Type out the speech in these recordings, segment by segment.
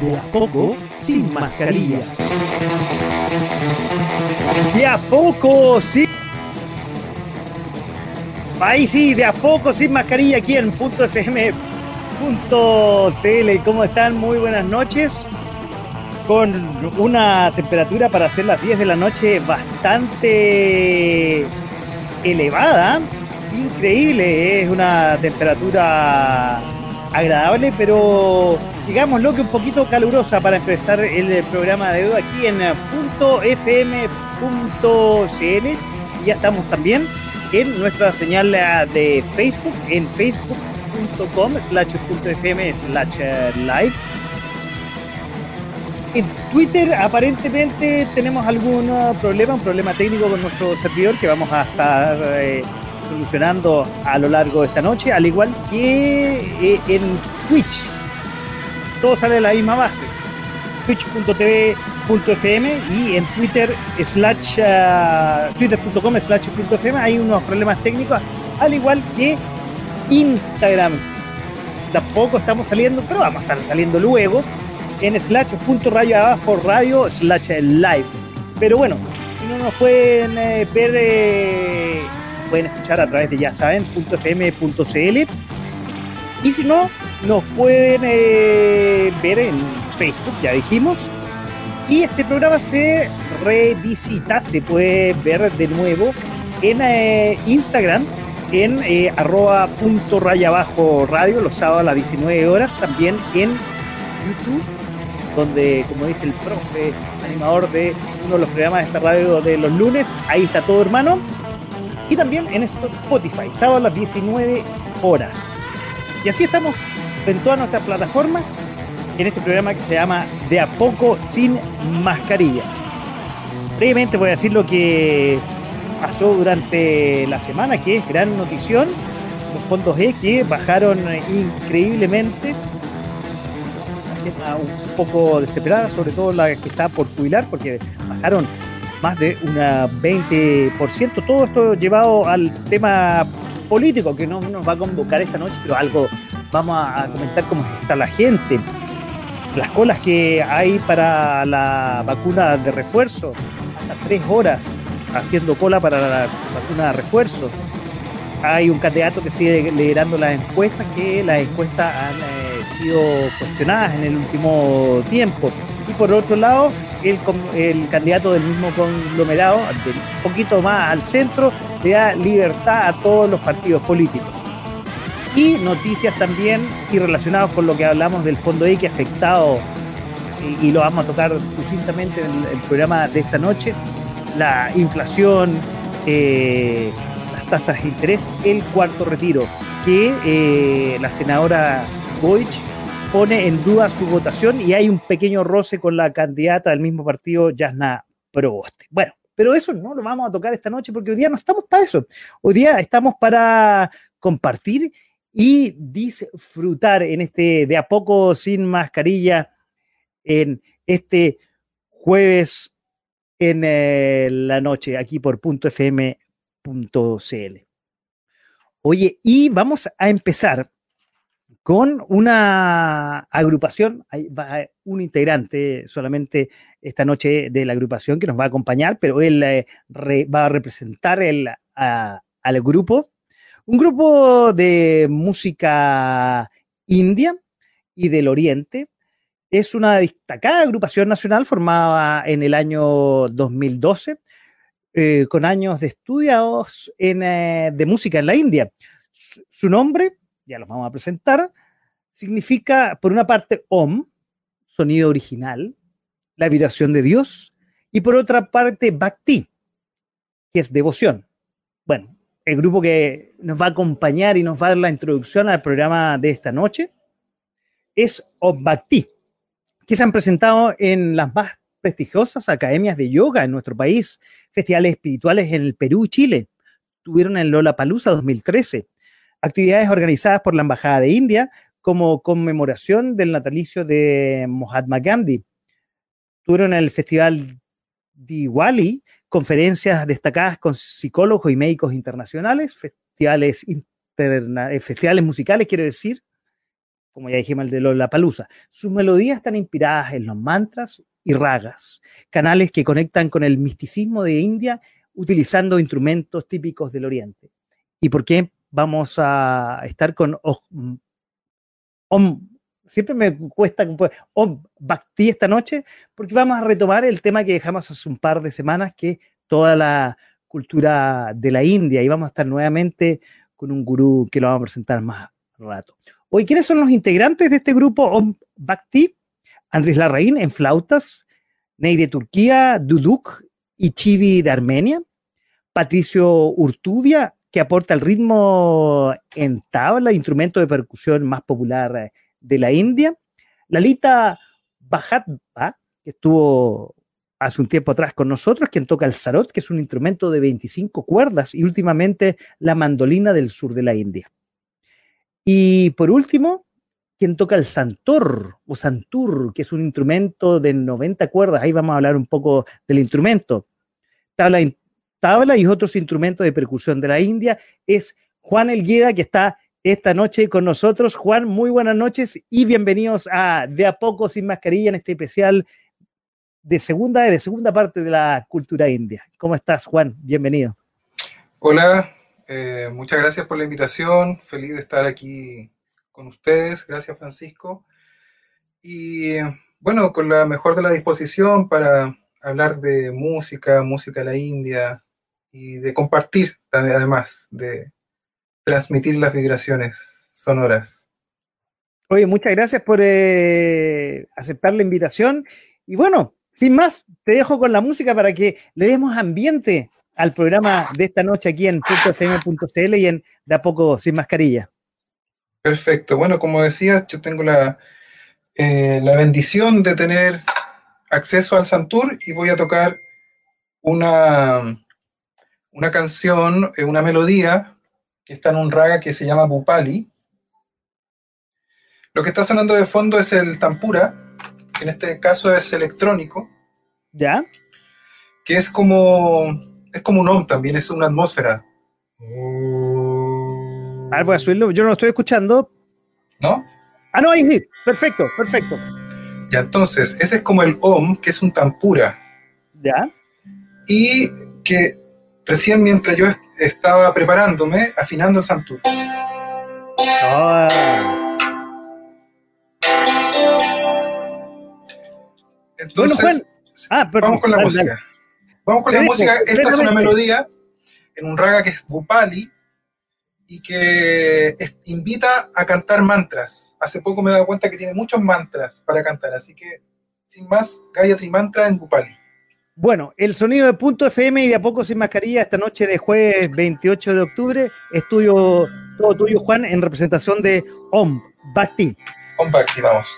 de a poco sin mascarilla. De a poco, sí. Ahí sí, de a poco sin mascarilla aquí en punto .fm.cl. ¿Cómo están? Muy buenas noches. Con una temperatura para hacer las 10 de la noche bastante elevada. Increíble, es una temperatura agradable, pero digámoslo que un poquito calurosa para empezar el programa de hoy aquí en .fm.cl ya estamos también en nuestra señal de Facebook en facebook.com slash .fm slash live. En Twitter aparentemente tenemos algún problema, un problema técnico con nuestro servidor que vamos a estar eh, solucionando a lo largo de esta noche, al igual que eh, en Twitch todo sale de la misma base. Twitch.tv.fm y en Twitter slash uh, twitter.com slash .fm hay unos problemas técnicos, al igual que Instagram. Tampoco estamos saliendo, pero vamos a estar saliendo luego en slash punto rayo abajo radio slash live. Pero bueno, si no nos pueden eh, ver, eh, pueden escuchar a través de ya saben, .fm.cl y si no, nos pueden eh, ver en Facebook, ya dijimos. Y este programa se revisita, se puede ver de nuevo en eh, Instagram, en eh, arroba punto raya abajo radio, los sábados a las 19 horas, también en YouTube, donde, como dice el profe, animador de uno de los programas de esta radio de los lunes, ahí está todo hermano. Y también en Spotify, sábado a las 19 horas. Y así estamos en todas nuestras plataformas en este programa que se llama De a poco sin mascarilla. Brevemente voy a decir lo que pasó durante la semana, que es gran notición. Los fondos E que bajaron increíblemente. Un poco desesperada, sobre todo la que está por jubilar, porque bajaron más de un 20%. Todo esto llevado al tema político que no nos va a convocar esta noche, pero algo vamos a, comentar cómo está la gente. Las colas que hay para la vacuna de refuerzo, hasta tres horas haciendo cola para la vacuna de refuerzo. Hay un candidato que sigue liderando las encuestas, que las encuestas han eh, sido cuestionadas en el último tiempo. Y por otro lado, el, candidato del mismo conglomerado, un poquito más al centro, le da libertad a todos los partidos políticos. Y noticias también y relacionados con lo que hablamos del Fondo E que ha afectado, y, lo vamos a tocar sucintamente en el, programa de esta noche, la inflación, eh, las tasas de interés, el cuarto retiro, que eh, la senadora Goich pone en duda su votación y hay un pequeño roce con la candidata del mismo partido, Yasna Proboste. Bueno, pero eso no lo vamos a tocar esta noche porque hoy día no estamos para eso. Hoy día estamos para compartir y disfrutar en este de a poco sin mascarilla en este jueves en eh, la noche aquí por .fm.cl. Oye, y vamos a empezar con una agrupación, hay un integrante solamente esta noche de la agrupación que nos va a acompañar, pero él eh, va a representar el, al grupo, un grupo de música india y del oriente. Es una destacada agrupación nacional formada en el año 2012, eh, con años de estudios en, eh, de música en la India. su nombre ya los vamos a presentar, significa, por una parte, Om, sonido original, la vibración de Dios, y por otra parte, Bhakti, que es devoción. Bueno, el grupo que nos va a acompañar y nos va a dar la introducción al programa de esta noche es Om Bhakti. que se han presentado en las más prestigiosas academias de yoga en nuestro país, festivales espirituales en el Perú y Chile. Tuvieron en Lola Palusa 2013, actividades organizadas por la Embajada de India como conmemoración del natalicio de Mahatma Gandhi. Tuvieron el Festival Diwali, conferencias destacadas con psicólogos y médicos internacionales, festivales, eh, musicales, quiero decir, como ya dijimos, el de Lola Palusa. Sus melodías están inspiradas en los mantras y ragas, canales que conectan con el misticismo de India utilizando instrumentos típicos del Oriente. ¿Y por qué vamos a estar con Om? Siempre me cuesta Om Bhakti esta noche, porque vamos a retomar el tema que dejamos hace un par de semanas, que es toda la cultura de la India, y vamos a estar nuevamente con un gurú que lo vamos a presentar más rato. Hoy, ¿quiénes son los integrantes de este grupo Om Bhakti? Andrés Larraín en flautas, Ney de Turquía, Duduk y Chivi de Armenia, Patricio Urtubia, que aporta el ritmo en tabla, instrumento de percusión más popular de la India, Lalita Bajatba, que estuvo hace un tiempo atrás con nosotros, quien toca el sarot, que es un instrumento de 25 cuerdas, y últimamente la mandolina del sur de la India. Y por último, quien toca el santor o santur, que es un instrumento de 90 cuerdas. Ahí vamos a hablar un poco del instrumento. Tabla, tabla y otros instrumentos de percusión de la India. Es Juan Elgueda, que está esta noche con nosotros. Juan, muy buenas noches y bienvenidos a De a poco sin mascarilla en este especial de segunda, de segunda parte de la cultura india. ¿Cómo estás, Juan? Bienvenido. Hola, eh, muchas gracias por la invitación. Feliz de estar aquí con ustedes. Gracias, Francisco. Y bueno, con la mejor de la disposición para hablar de música, música de la India y de compartir, además, de transmitir las vibraciones sonoras. Oye, muchas gracias por eh, aceptar la invitación. Y bueno, sin más, te dejo con la música para que le demos ambiente al programa de esta noche aquí en .fm.cl y en De a poco sin mascarilla. Perfecto. Bueno, como decías, yo tengo la, eh, la bendición de tener acceso al Santur y voy a tocar una, una canción, eh, una melodía que está en un raga que se llama Bupali. Lo que está sonando de fondo es el tampura, que en este caso es electrónico. ¿Ya? Que es como es como un OM también, es una atmósfera. A ver, voy a subirlo, yo no lo estoy escuchando. ¿No? Ah, no, ahí sí, perfecto, perfecto. Ya, entonces, ese es como el OM, que es un tampura. Ya. Y que recién mientras yo estaba preparándome, afinando el santur. Ah. Entonces, bueno, Juan. Ah, perdón, vamos con la música. Vamos con la música. Esta es una melodía en un raga que es Bupali y que invita a cantar mantras. Hace poco me he dado cuenta que tiene muchos mantras para cantar, así que sin más, Gayatri Mantra en Bupali. Bueno, el sonido de Punto FM y de a poco sin mascarilla esta noche de jueves 28 de octubre es tuyo, todo tuyo, Juan, en representación de Om Bhakti. Om Bhakti, vamos.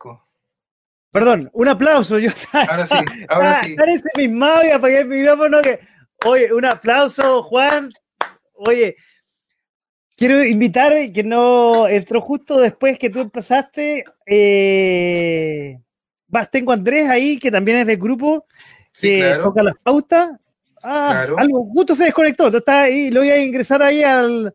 Francisco. Perdón, un aplauso. Yo ahora sí, ahora sí. Parece mi apagué el micrófono. Que, oye, un aplauso, Juan. Oye, quiero invitar, que no entró justo después que tú empezaste. Eh, vas, tengo a Andrés ahí, que también es del grupo, que toca las pautas. Ah, algo, justo se desconectó. Está ahí, lo voy a ingresar ahí al,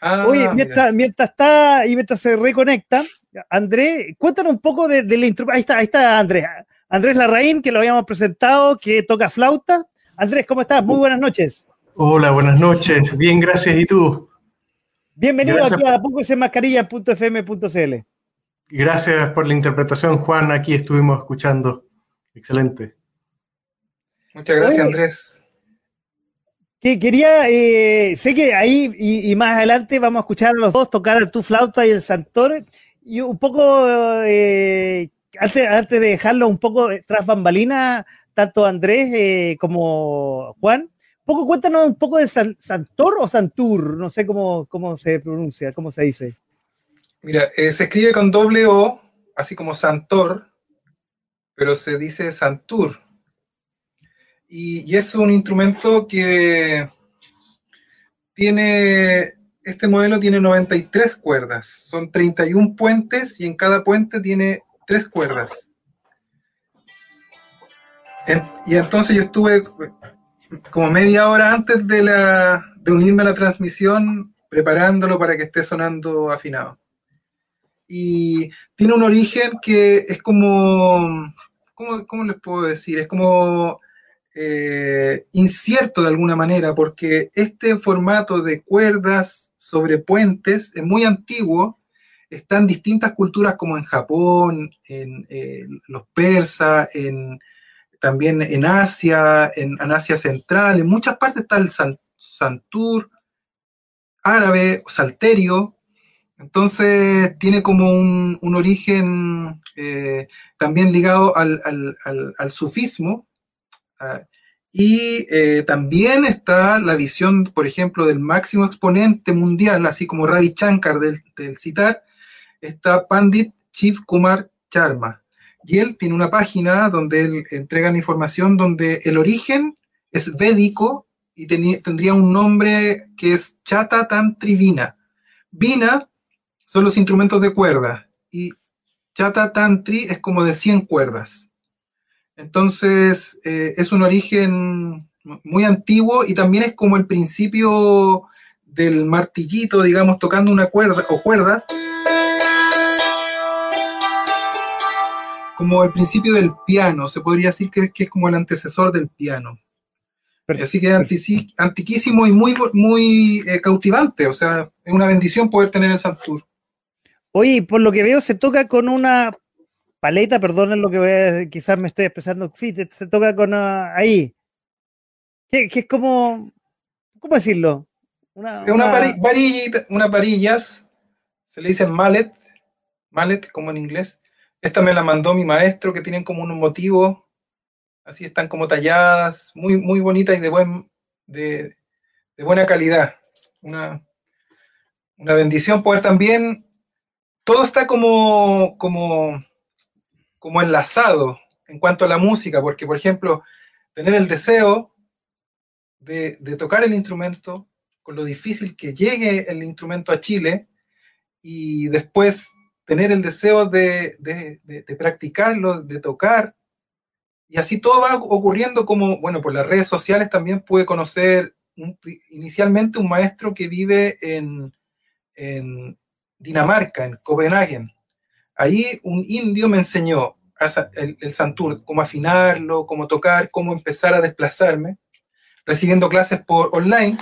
Ah, Oye, mientras, está y mientras se reconecta, Andrés, cuéntanos un poco de, la instrucción. Ahí está, ahí está Andrés. Andrés Larraín, que lo habíamos presentado, que toca flauta. Andrés, ¿cómo estás? Muy buenas noches. Hola, buenas noches. Bien, gracias. ¿Y tú? Bienvenido aquí a mascarilla.fm.cl. Gracias por la interpretación, Juan. Aquí estuvimos escuchando. Excelente. Muchas gracias, Andrés que quería, eh, sé que ahí y, más adelante vamos a escuchar a los dos tocar tu flauta y el santor, y un poco, eh, antes, antes, de dejarlo un poco tras bambalina, tanto Andrés eh, como Juan, poco cuéntanos un poco de santor o santur, no sé cómo, cómo se pronuncia, cómo se dice. Mira, se escribe con doble O, así como santor, pero se dice santur y, es un instrumento que tiene, este modelo tiene 93 cuerdas, son 31 puentes y en cada puente tiene tres cuerdas. y entonces yo estuve como media hora antes de, la, de unirme a la transmisión preparándolo para que esté sonando afinado. Y tiene un origen que es como, ¿cómo, cómo les puedo decir? Es como eh, incierto de alguna manera, porque este formato de cuerdas sobre puentes es muy antiguo, está en distintas culturas como en Japón, en eh, los persas, en, también en Asia, en, Asia Central, en muchas partes está el santur, árabe, salterio, entonces tiene como un, origen eh, también ligado al, al sufismo, Ah, y eh, también está la visión, por ejemplo, del máximo exponente mundial, así como Ravi Shankar del, citar, está Pandit Chief Kumar Sharma. Y él tiene una página donde él entrega información donde el origen es védico y tendría un nombre que es Chata Tantri Vina. Vina son los instrumentos de cuerda y Chata Tantri es como de 100 cuerdas. Entonces, eh, es un origen muy antiguo y también es como el principio del martillito, digamos, tocando una cuerda o cuerdas, como el principio del piano, se podría decir que, es como el antecesor del piano. Así que es antiquísimo y muy, muy eh, cautivante, o sea, es una bendición poder tener el Santur. Oye, por lo que veo, se toca con una paleta, perdón lo que voy a, quizás me estoy expresando, sí, se toca con uh, ahí. Que, es como, ¿cómo decirlo? Una, una... Una, varillas, se le dice mallet, mallet como en inglés. Esta me la mandó mi maestro, que tienen como unos motivos, así están como talladas, muy, muy bonitas y de, buen, de, de buena calidad. Una, una bendición poder también, todo está como, como como enlazado en cuanto a la música, porque, por ejemplo, tener el deseo de, tocar el instrumento, con lo difícil que llegue el instrumento a Chile, y después tener el deseo de, practicarlo, de tocar, y así todo va ocurriendo como, bueno, por las redes sociales también pude conocer inicialmente un maestro que vive en, en Dinamarca, en Copenhague, Ahí un indio me enseñó el, el santur, cómo afinarlo, cómo tocar, cómo empezar a desplazarme, recibiendo clases por online.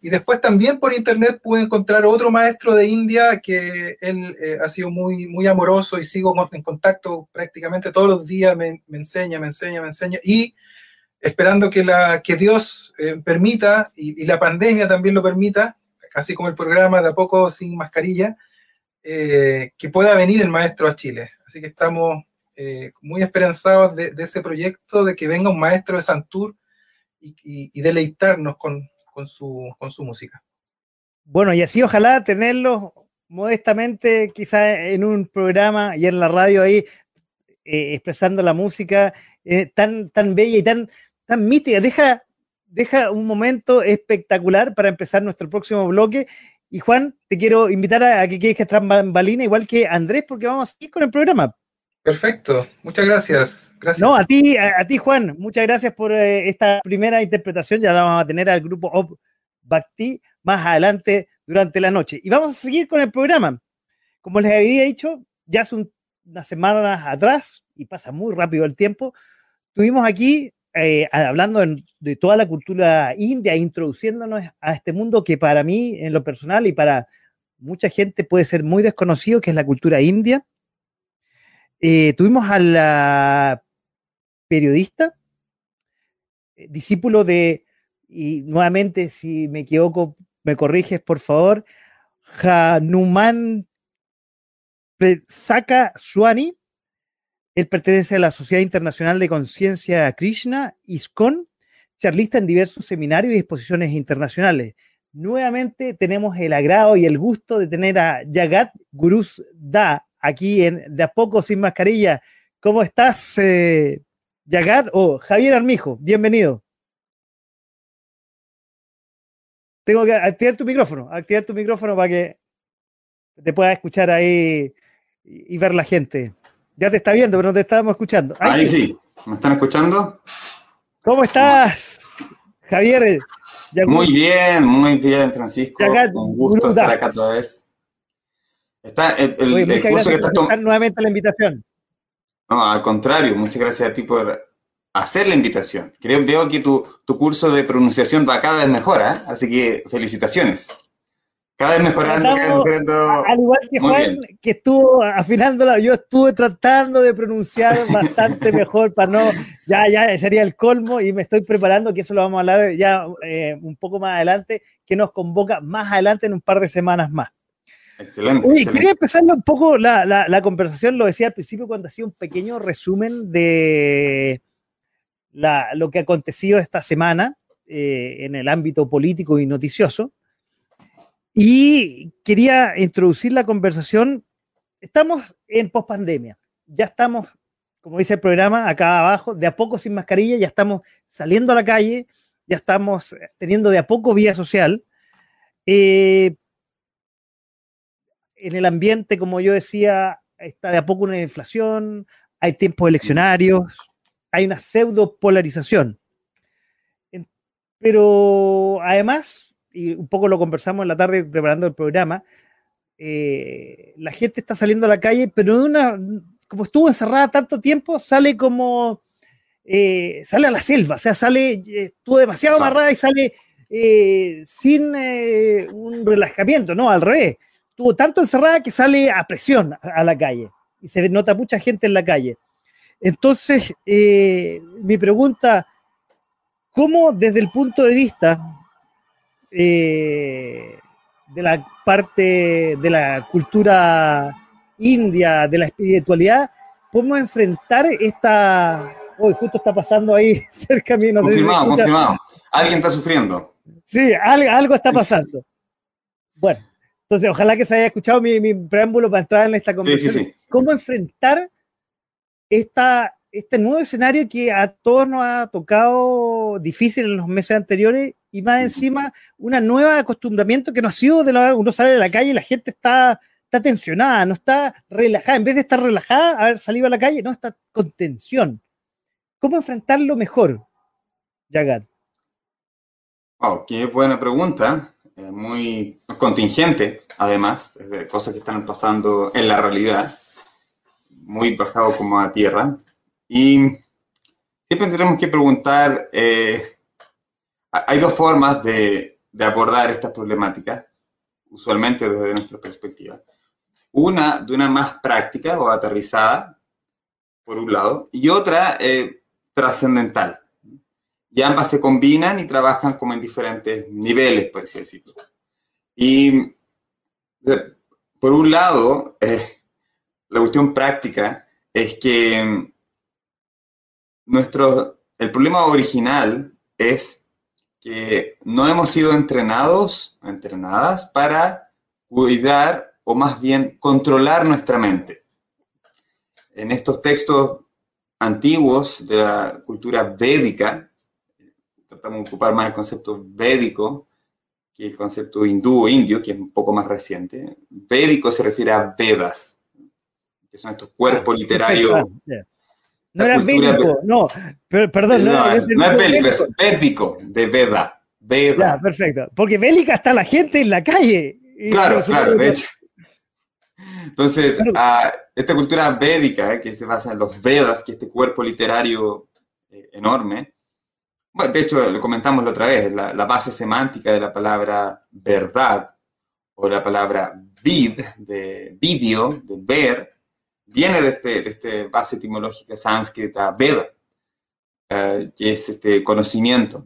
Y después también por internet pude encontrar otro maestro de India que él eh, ha sido muy, muy amoroso y sigo en contacto prácticamente todos los días, me, enseña, me enseña, me enseña. Y esperando que, la, que Dios eh, permita, y, y, la pandemia también lo permita, así como el programa de a poco sin mascarilla, eh, que pueda venir el maestro a Chile. Así que estamos eh, muy esperanzados de, ese proyecto, de que venga un maestro de Santur y, deleitarnos con, su, música. Bueno, y así ojalá tenerlo modestamente, quizá en un programa y en la radio ahí, eh, expresando la música tan, tan bella y tan, tan mística. Deja, deja un momento espectacular para empezar nuestro próximo bloque y Juan, te quiero invitar a, que quedes que balina igual que Andrés, porque vamos a seguir con el programa. Perfecto, muchas gracias. gracias. No, a ti, a, ti Juan, muchas gracias por eh, esta primera interpretación. Ya la vamos a tener al grupo Op Bhakti más adelante durante la noche. Y vamos a seguir con el programa. Como les había dicho, ya hace unas semanas atrás, y pasa muy rápido el tiempo, tuvimos aquí eh, hablando de toda la cultura india, introduciéndonos a este mundo que para mí, en lo personal y para mucha gente puede ser muy desconocido, que es la cultura india. Eh, tuvimos a la periodista, eh, discípulo de, y nuevamente si me equivoco, me corriges por favor, Hanuman Saka Swani, él pertenece a la Sociedad Internacional de Conciencia Krishna, ISKCON, charlista en diversos seminarios y exposiciones internacionales. Nuevamente tenemos el agrado y el gusto de tener a Yagat Gurus Da aquí en De a poco sin mascarilla. ¿Cómo estás, eh, Yagat? O Javier Armijo, bienvenido. Tengo que activar tu micrófono, activar tu micrófono para que te pueda escuchar ahí y ver la gente. Ya te está viendo, pero no te estábamos escuchando. Ahí, sí. ¿Me están escuchando? ¿Cómo estás, Javier? Muy bien, muy bien, Francisco. Un gusto estar acá otra vez. Está el, el, curso que estás tomando. nuevamente la invitación. No, al contrario, muchas gracias a ti por hacer la invitación. Creo, veo que tu, tu curso de pronunciación va cada vez mejor, ¿eh? así que felicitaciones. Cada vez mejorando, cada vez mejorando. Al igual que Juan, que estuvo afinándola, yo estuve tratando de pronunciar bastante mejor para no, ya, ya sería el colmo y me estoy preparando, que eso lo vamos a hablar ya eh, un poco más adelante, que nos convoca más adelante en un par de semanas más. Excelente. Oye, quería empezar un poco la, la, conversación, lo decía al principio cuando hacía un pequeño resumen de la, lo que ha acontecido esta semana eh, en el ámbito político y noticioso. Y quería introducir la conversación. Estamos en pospandemia. Ya estamos, como dice el programa, acá abajo, de a poco sin mascarilla, ya estamos saliendo a la calle, ya estamos teniendo de a poco vía social. Eh, en el ambiente, como yo decía, está de a poco una inflación, hay tiempos eleccionarios, hay una pseudo polarización. Pero además y un poco lo conversamos en la tarde preparando el programa, eh, la gente está saliendo a la calle, pero de una como estuvo encerrada tanto tiempo, sale como, eh, sale a la selva, o sea, sale, estuvo demasiado amarrada y sale sin un relajamiento, no, al revés. Estuvo tanto encerrada que sale a presión a, la calle y se nota mucha gente en la calle. Entonces, mi pregunta, ¿cómo desde el punto de vista de la parte de la cultura india, de la espiritualidad, podemos enfrentar esta... Hoy justo está pasando ahí cerca de mí. confirmado, confirmado. Alguien está sufriendo. Sí, algo, está pasando. Bueno, entonces ojalá que se haya escuchado mi, preámbulo para entrar en esta conversación. ¿Cómo enfrentar esta, este nuevo escenario que a todos nos ha tocado difícil en los meses anteriores y más encima una nueva acostumbramiento que no ha sido de la, uno sale de la calle y la gente está, está tensionada, no está relajada, en vez de estar relajada, haber salido a la calle, no está con tensión. ¿Cómo enfrentarlo mejor, Yagat? Oh, qué buena pregunta, eh, muy contingente, además, de cosas que están pasando en la realidad, muy bajado como a tierra. Y siempre tenemos que preguntar eh, hay dos formas de, abordar estas problemáticas, usualmente desde nuestra perspectiva. Una de una más práctica o aterrizada, por un lado, y otra eh, trascendental. Y ambas se combinan y trabajan como en diferentes niveles, por así decirlo. Y por un lado, eh, la cuestión práctica es que nuestro, el problema original es que no hemos sido entrenados, entrenadas para cuidar o más bien controlar nuestra mente. En estos textos antiguos de la cultura védica, tratamos de ocupar más el concepto védico que el concepto hindú o indio, que es un poco más reciente. Védico se refiere a Vedas, que son estos cuerpos literarios no era bélico, no, perdón. No, es, bélico, es védico, de Veda. Veda. perfecto. Porque bélica está la gente en la calle. Claro, claro, de hecho. Entonces, ah, esta cultura védica, eh, que se basa en los Vedas, que es este cuerpo literario eh, enorme, bueno, de hecho, lo comentamos la otra vez, la, la, base semántica de la palabra verdad, o la palabra vid, de vídeo, de ver, viene de este, de este base etimológica sánscrita Veda, eh, que es este conocimiento.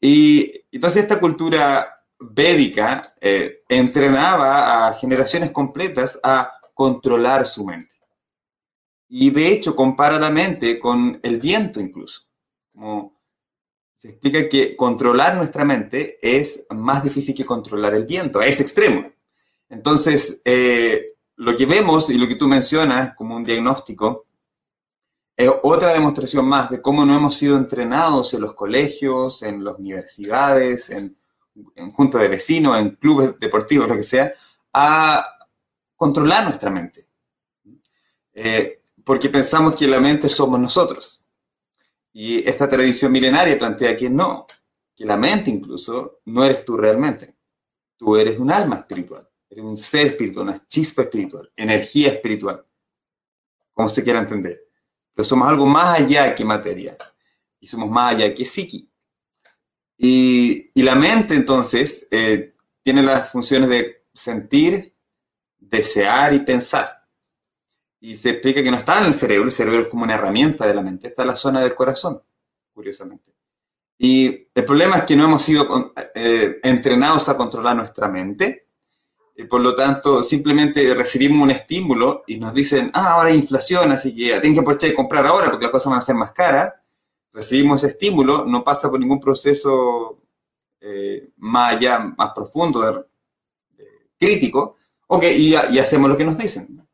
Y entonces esta cultura védica eh, entrenaba a generaciones completas a controlar su mente. Y de hecho compara la mente con el viento incluso. Como se explica que controlar nuestra mente es más difícil que controlar el viento, es extremo. Entonces, eh, lo que vemos y lo que tú mencionas como un diagnóstico es otra demostración más de cómo no hemos sido entrenados en los colegios, en las universidades, en, en juntas de vecinos, en clubes deportivos, lo que sea, a controlar nuestra mente. Eh, porque pensamos que la mente somos nosotros. Y esta tradición milenaria plantea que no, que la mente incluso no eres tú realmente. Tú eres un alma espiritual. Eres un ser espiritual, una chispa espiritual, energía espiritual, como se quiera entender. Pero somos algo más allá que materia y somos más allá que psiqui. Y, y la mente entonces eh, tiene las funciones de sentir, desear y pensar. Y se explica que no está en el cerebro, el cerebro es como una herramienta de la mente, está en la zona del corazón, curiosamente. Y el problema es que no hemos sido eh, entrenados a controlar nuestra mente y por lo tanto simplemente recibimos un estímulo y nos dicen, ah, ahora hay inflación, así que tienen que aprovechar de comprar ahora porque las cosas van a ser más caras. Recibimos ese estímulo, no pasa por ningún proceso eh, más allá, más profundo, de, crítico, ok, y, y, hacemos lo que nos dicen.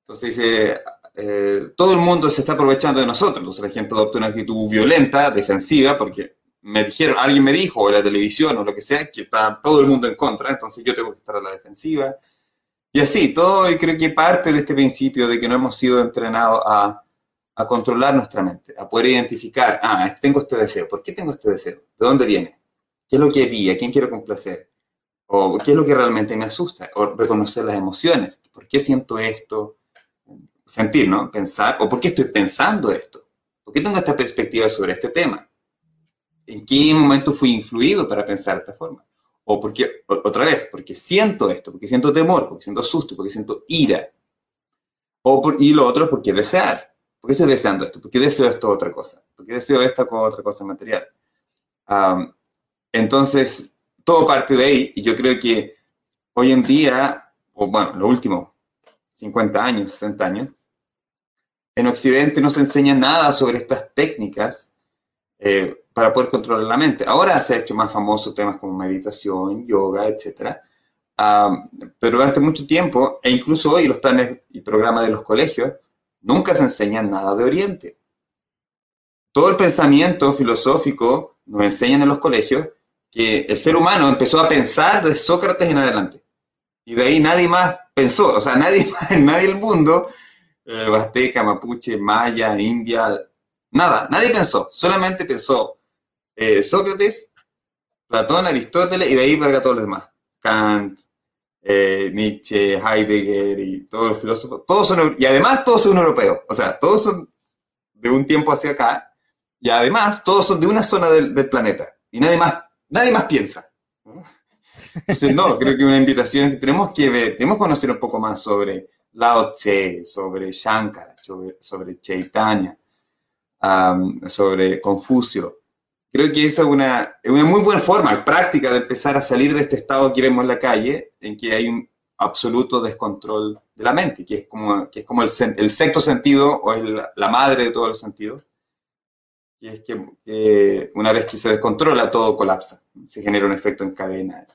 Entonces dice, eh, todo el mundo se está aprovechando de nosotros, entonces la gente adopta una actitud violenta, defensiva, porque me dijeron, alguien me dijo, o la televisión o lo que sea, que está todo el mundo en contra, entonces yo tengo que estar a la defensiva. Y así, todo, y creo que parte de este principio de que no hemos sido entrenados a, a controlar nuestra mente, a poder identificar, ah, tengo este deseo, ¿por qué tengo este deseo? ¿De dónde viene? ¿Qué es lo que vi? ¿A quién quiero complacer? ¿O qué es lo que realmente me asusta? O reconocer las emociones. ¿Por qué siento esto? sentir, ¿no? Pensar, o por qué estoy pensando esto, por qué tengo esta perspectiva sobre este tema, en qué momento fui influido para pensar de esta forma, o porque, otra vez, porque siento esto, porque siento temor, porque siento susto, porque siento ira, o por, y lo otro porque desear, porque estoy deseando esto, porque deseo esto otra cosa, porque deseo esta con otra cosa material. entonces, todo parte de ahí, y yo creo que hoy en día, o bueno, los últimos 50 años, 60 años, en Occidente no se enseña nada sobre estas técnicas eh, para poder controlar la mente. Ahora se ha hecho más famoso temas como meditación, yoga, etc. pero durante mucho tiempo, e incluso hoy los planes y programas de los colegios, nunca se enseñan nada de Oriente. Todo el pensamiento filosófico nos enseñan en los colegios que el ser humano empezó a pensar de Sócrates en adelante. Y de ahí nadie más pensó, o sea, nadie más, nadie del mundo, eh, Azteca, Mapuche, Maya, India, nada, nadie pensó, solamente pensó eh, Sócrates, Platón, Aristóteles y de ahí para todos los demás. Kant, eh, Nietzsche, Heidegger y todos los filósofos, todos son, y además todos son europeos, o sea, todos son de un tiempo hacia acá, y además todos son de una zona del, planeta, y nadie más nadie más piensa. Entonces, no, creo que una invitación es que tenemos que tenemos que conocer un poco más sobre Lao Tse, sobre Shankara, sobre, Chaitanya, sobre Confucio. Creo que esa es una, una muy buena forma, práctica de empezar a salir de este estado que vemos en la calle, en que hay un absoluto descontrol de la mente, que es como, que es como el, sexto sentido o la madre de todos los sentidos y es que, una vez que se descontrola, todo colapsa, se genera un efecto en cadena.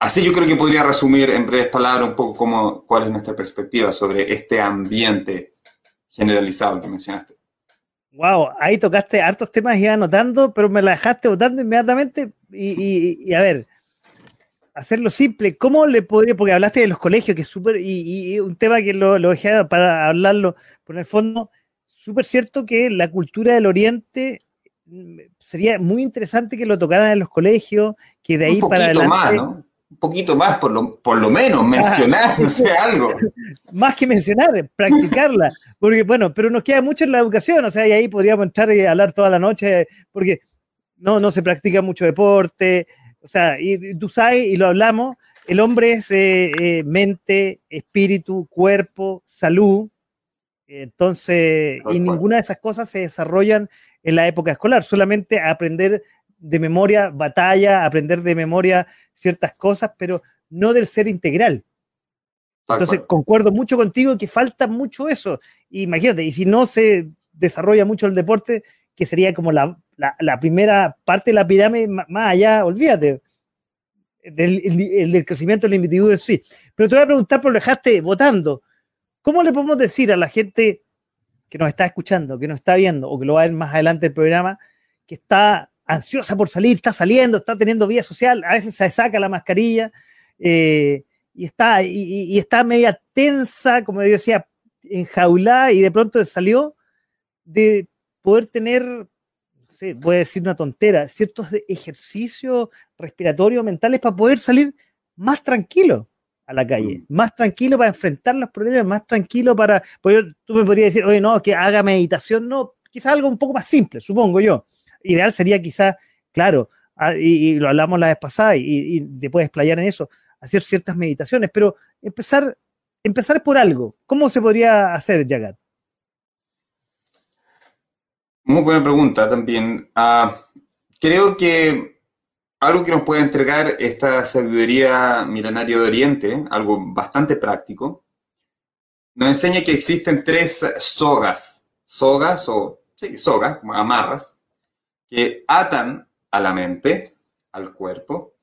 Así yo creo que podría resumir en breves palabras un poco cómo, cuál es nuestra perspectiva sobre este ambiente generalizado que mencionaste. Wow, ahí tocaste hartos temas y anotando, pero me la dejaste votando inmediatamente. Y, a ver, hacerlo simple, ¿cómo le podría, porque hablaste de los colegios, que es súper, y, un tema que lo, lo dejé para hablarlo, por el fondo, súper cierto que la cultura del Oriente mm, sería muy interesante que lo tocaran en los colegios, que de ahí para adelante... Más, ¿no? Un poquito más, por lo, por lo menos, mencionar, no sé, algo. Más que mencionar, practicarla. Porque, bueno, pero nos queda mucho en la educación, o sea, y ahí podríamos entrar y hablar toda la noche, porque no, no se practica mucho deporte, o sea, y, tú sabes, y lo hablamos, el hombre es eh, eh, mente, espíritu, cuerpo, salud, entonces, y ninguna de esas cosas se desarrollan en la época escolar, solamente aprender de memoria batalla, aprender de memoria ciertas cosas, pero no del ser integral. Entonces, concuerdo mucho contigo que falta mucho eso. Imagínate, y si no se desarrolla mucho el deporte, que sería como la, primera parte de la pirámide, más allá, olvídate, del, el, crecimiento del individuo en sí. Pero te voy a preguntar, por lo dejaste votando. ¿Cómo le podemos decir a la gente que nos está escuchando, que nos está viendo o que lo va a ver más adelante el programa, que está ansiosa por salir, está saliendo, está teniendo vida social, a veces se saca la mascarilla eh, y, está, y, está media tensa, como yo decía, enjaulada y de pronto salió de poder tener, no sé, voy a decir una tontera, ciertos ejercicios respiratorios mentales para poder salir más tranquilo a la calle, mm. más tranquilo para enfrentar los problemas, más tranquilo para, pues tú me podrías decir, oye, no, que haga meditación, no, quizás algo un poco más simple, supongo yo. Ideal sería quizás, claro, y, lo hablamos la vez pasada y, y, te puedes explayar en eso, hacer ciertas meditaciones, pero empezar, empezar por algo. ¿Cómo se podría hacer, Jagat? Muy buena pregunta también. Ah, creo que algo que nos puede entregar esta sabiduría milenaria de Oriente, algo bastante práctico, nos enseña que existen tres sogas, sogas o, sogas, como amarras, que atan a la mente, al cuerpo,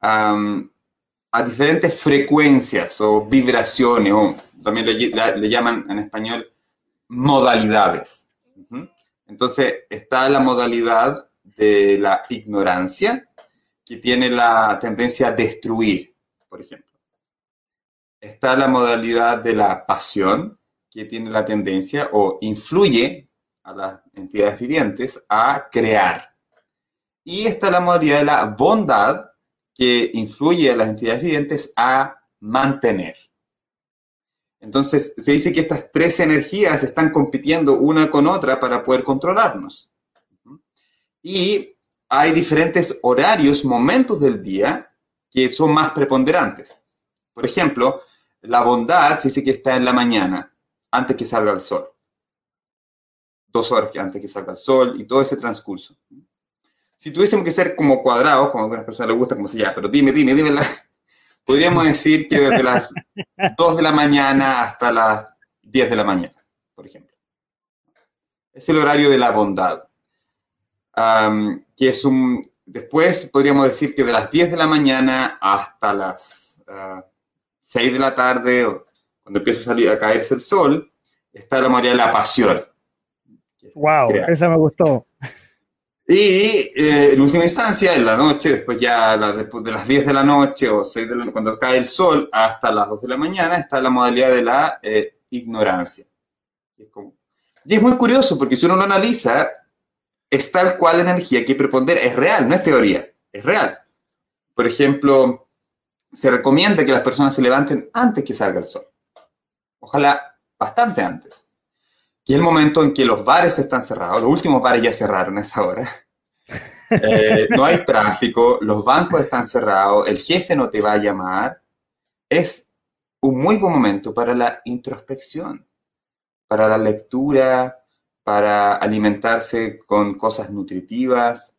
a diferentes frecuencias o vibraciones, o también le, llaman en español modalidades. Entonces está la modalidad de la ignorancia, que tiene la tendencia a destruir, por ejemplo. Está la modalidad de la pasión, que tiene la tendencia o influye a las entidades vivientes a crear. Y está la modalidad de la bondad, que influye a las entidades vivientes a mantener. Entonces, se dice que estas tres energías están compitiendo una con otra para poder controlarnos. Y hay diferentes horarios, momentos del día que son más preponderantes. Por ejemplo, la bondad se dice que está en la mañana, antes que salga el sol. Dos horas antes que salga el sol y todo ese transcurso. Si tuviésemos que ser como cuadrados, como a algunas personas les gusta, como se llama, pero dime, dime, dime, podríamos decir que desde las 2 de la mañana hasta las 10 de la mañana, por ejemplo. Es el horario de la bondad, que es un... Después podríamos decir que de las 10 de la mañana hasta las 6 ah, de la tarde, cuando empieza a, salir, a caerse el sol, está la mayoría de la pasión. Wow, esa me gustó. Y eh, en última instancia, en la noche, después ya después de las 10 de la noche o 6 de la, cuando cae el sol hasta las 2 de la mañana, está la modalidad de la eh, ignorancia. Y es, muy curioso porque si uno lo analiza, es tal cual la energía que prepondera, es real, no es teoría, es real. Por ejemplo, se recomienda que las personas se levanten antes que salga el sol. Ojalá bastante antes es el momento en que los bares están cerrados, los últimos bares ya cerraron a esa hora. Eh, no hay tráfico, los bancos están cerrados, el jefe no te va a llamar. Es un muy buen momento para la introspección, para la lectura, para alimentarse con cosas nutritivas,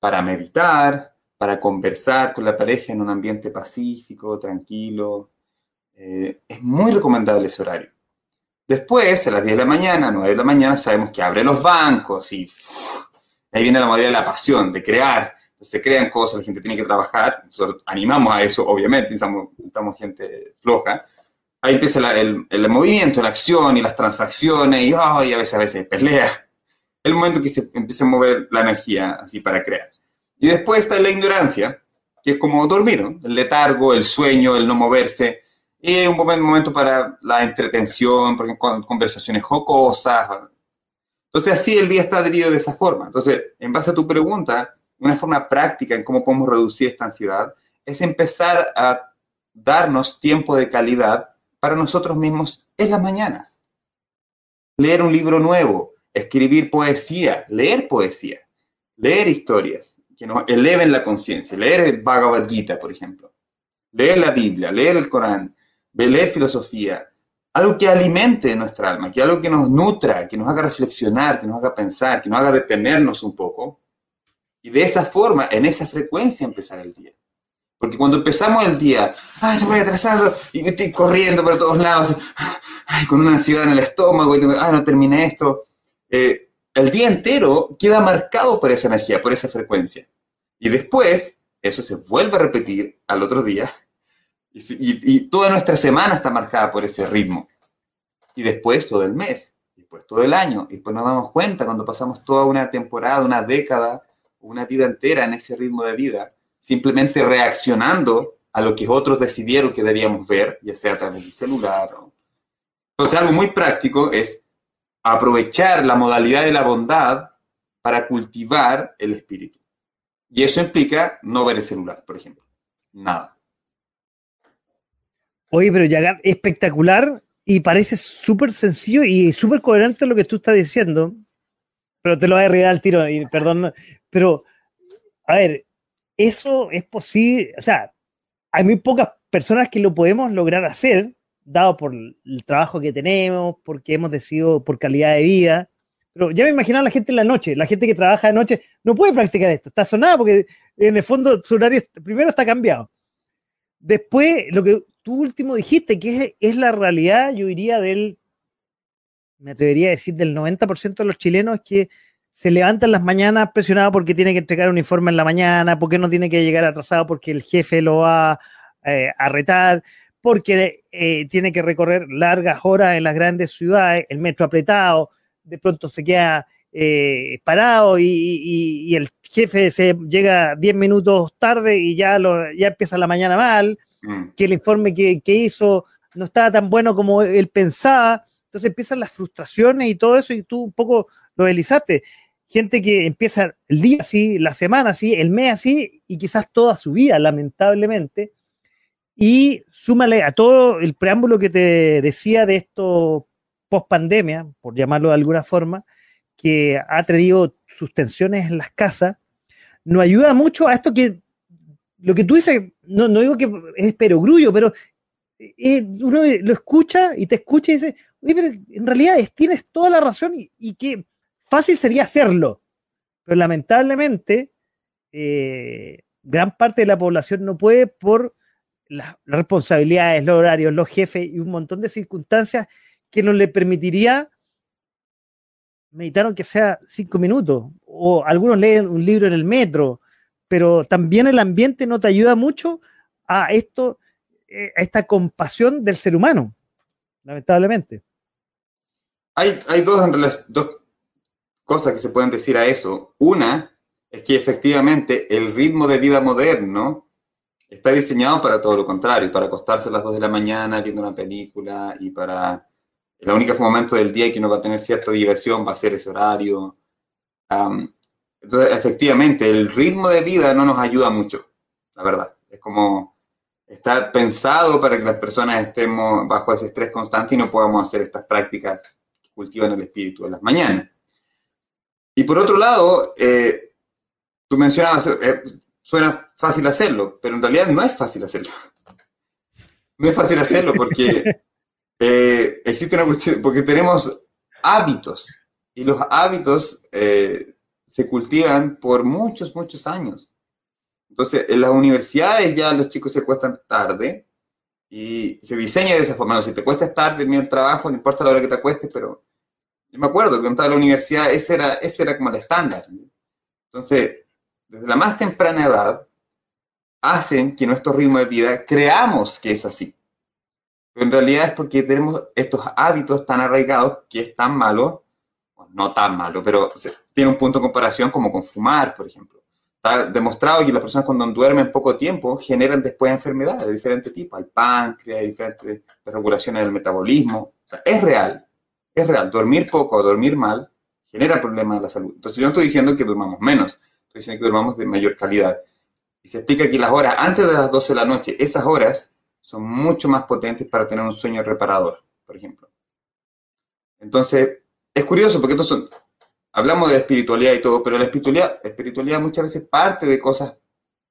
para meditar, para conversar con la pareja en un ambiente pacífico, tranquilo. Eh, es muy recomendable ese horario. Después, a las 10 de la mañana, 9 de la mañana, sabemos que abren los bancos y ahí viene la modalidad de la pasión, de crear. Entonces se crean cosas, la gente tiene que trabajar, nosotros animamos a eso, obviamente, necesitamos, gente floja. Ahí empieza el, el, movimiento, la acción y las transacciones y, a veces a veces pelea. El momento que se empieza a mover la energía así para crear. Y después está la ignorancia, que es como dormir, el letargo, el sueño, el no moverse y un buen momento para la entretención, por ejemplo, conversaciones jocosas. Entonces, así el día está dividido de esa forma. Entonces, en base a tu pregunta, una forma práctica en cómo podemos reducir esta ansiedad es empezar a darnos tiempo de calidad para nosotros mismos en las mañanas. Leer un libro nuevo, escribir poesía, leer poesía, leer historias que nos eleven la conciencia, leer el Bhagavad Gita, por ejemplo, leer la Biblia, leer el Corán, leer filosofía, algo que alimente nuestra alma, que algo que nos nutra, que nos haga reflexionar, que nos haga pensar, que nos haga detenernos un poco. Y de esa forma, en esa frecuencia empezar el día. Porque cuando empezamos el día, ay, ya voy atrasado y estoy corriendo por todos lados, ay, con una ansiedad en el estómago, y ay, no terminé esto. Eh, el día entero queda marcado por esa energía, por esa frecuencia. Y después, eso se vuelve a repetir al otro día y, toda nuestra semana está marcada por ese ritmo. Y después todo el mes, después todo el año. Y después nos damos cuenta cuando pasamos toda una temporada, una década, una vida entera en ese ritmo de vida, simplemente reaccionando a lo que otros decidieron que debíamos ver, ya sea a través del celular. Entonces, algo muy práctico es aprovechar la modalidad de la bondad para cultivar el espíritu. Y eso implica no ver el celular, por ejemplo. Nada. Oye, pero ya espectacular y parece súper sencillo y súper coherente lo que tú estás diciendo. Pero te lo voy a arreglar al tiro, y perdón. Pero, a ver, eso es posible. O sea, hay muy pocas personas que lo podemos lograr hacer, dado por el trabajo que tenemos, porque hemos decidido por calidad de vida. Pero ya me imaginaba la gente en la noche, la gente que trabaja de noche no puede practicar esto, está sonada porque en el fondo su horario primero está cambiado. Después, lo que último dijiste, que es, la realidad, yo diría, del, me atrevería a decir, del 90% de los chilenos que se levantan las mañanas presionados porque tiene que entregar un informe en la mañana, porque no tiene que llegar atrasado porque el jefe lo va eh, a retar, porque eh, tiene que recorrer largas horas en las grandes ciudades, el metro apretado, de pronto se queda eh, parado y, el jefe se llega 10 minutos tarde y ya, lo, ya empieza la mañana mal. Mm. que el informe que, hizo no estaba tan bueno como él pensaba. Entonces empiezan las frustraciones y todo eso, y tú un poco lo deslizaste. Gente que empieza el día así, la semana así, el mes así, y quizás toda su vida, lamentablemente. Y súmale a todo el preámbulo que te decía de esto post pandemia, por llamarlo de alguna forma, que ha traído sus tensiones en las casas, nos ayuda mucho a esto que lo que tú dices, no, no digo que es perogrullo, pero eh, uno lo escucha y te escucha y dice, oye, pero en realidad tienes toda la razón y, que fácil sería hacerlo. Pero lamentablemente, eh, gran parte de la población no puede por las responsabilidades, los horarios, los jefes y un montón de circunstancias que no le permitiría meditar aunque sea cinco minutos. O algunos leen un libro en el metro, pero también el ambiente no te ayuda mucho a esto, eh, a esta compasión del ser humano, lamentablemente. Hay, hay dos, dos cosas que se pueden decir a eso. Una es que efectivamente el ritmo de vida moderno está diseñado para todo lo contrario, para acostarse a las 2 de la mañana viendo una película y para el único momento del día que uno va a tener cierta diversión va a ser ese horario. Entonces, efectivamente, el ritmo de vida no nos ayuda mucho, la verdad. Es como está pensado para que las personas estemos bajo ese estrés constante y no podamos hacer estas prácticas que cultivan el espíritu de las mañanas. Y por otro lado, eh, tú mencionabas, eh, suena fácil hacerlo, pero en realidad no es fácil hacerlo. No es fácil hacerlo porque eh, existe una cuestión, porque tenemos hábitos y los hábitos eh, se cultivan por muchos, muchos años. Entonces, en las universidades ya los chicos se cuestan tarde y se diseña de esa forma. si te cuestas tarde en el trabajo, no importa la hora que te acuestes, pero yo me acuerdo que en toda la universidad ese era, ese era como el estándar. Entonces, desde la más temprana edad, hacen que nuestro ritmo de vida creamos que es así. Pero en realidad es porque tenemos estos hábitos tan arraigados que es tan malo, no tan malo, pero tiene un punto de comparación como con fumar, por ejemplo. Está demostrado que las personas cuando duermen poco tiempo generan después enfermedades de diferentes tipos, el páncreas, diferentes regulaciones del metabolismo. Es real, es real. Dormir poco o dormir mal genera problemas de la salud. Entonces yo no estoy diciendo que durmamos menos, estoy diciendo que durmamos de mayor calidad. Y se explica que las horas antes de las 12 de la noche, esas horas son mucho más potentes para tener un sueño reparador, por ejemplo. Entonces, es curioso porque son, hablamos de espiritualidad y todo, pero la espiritualidad, espiritualidad muchas veces parte de cosas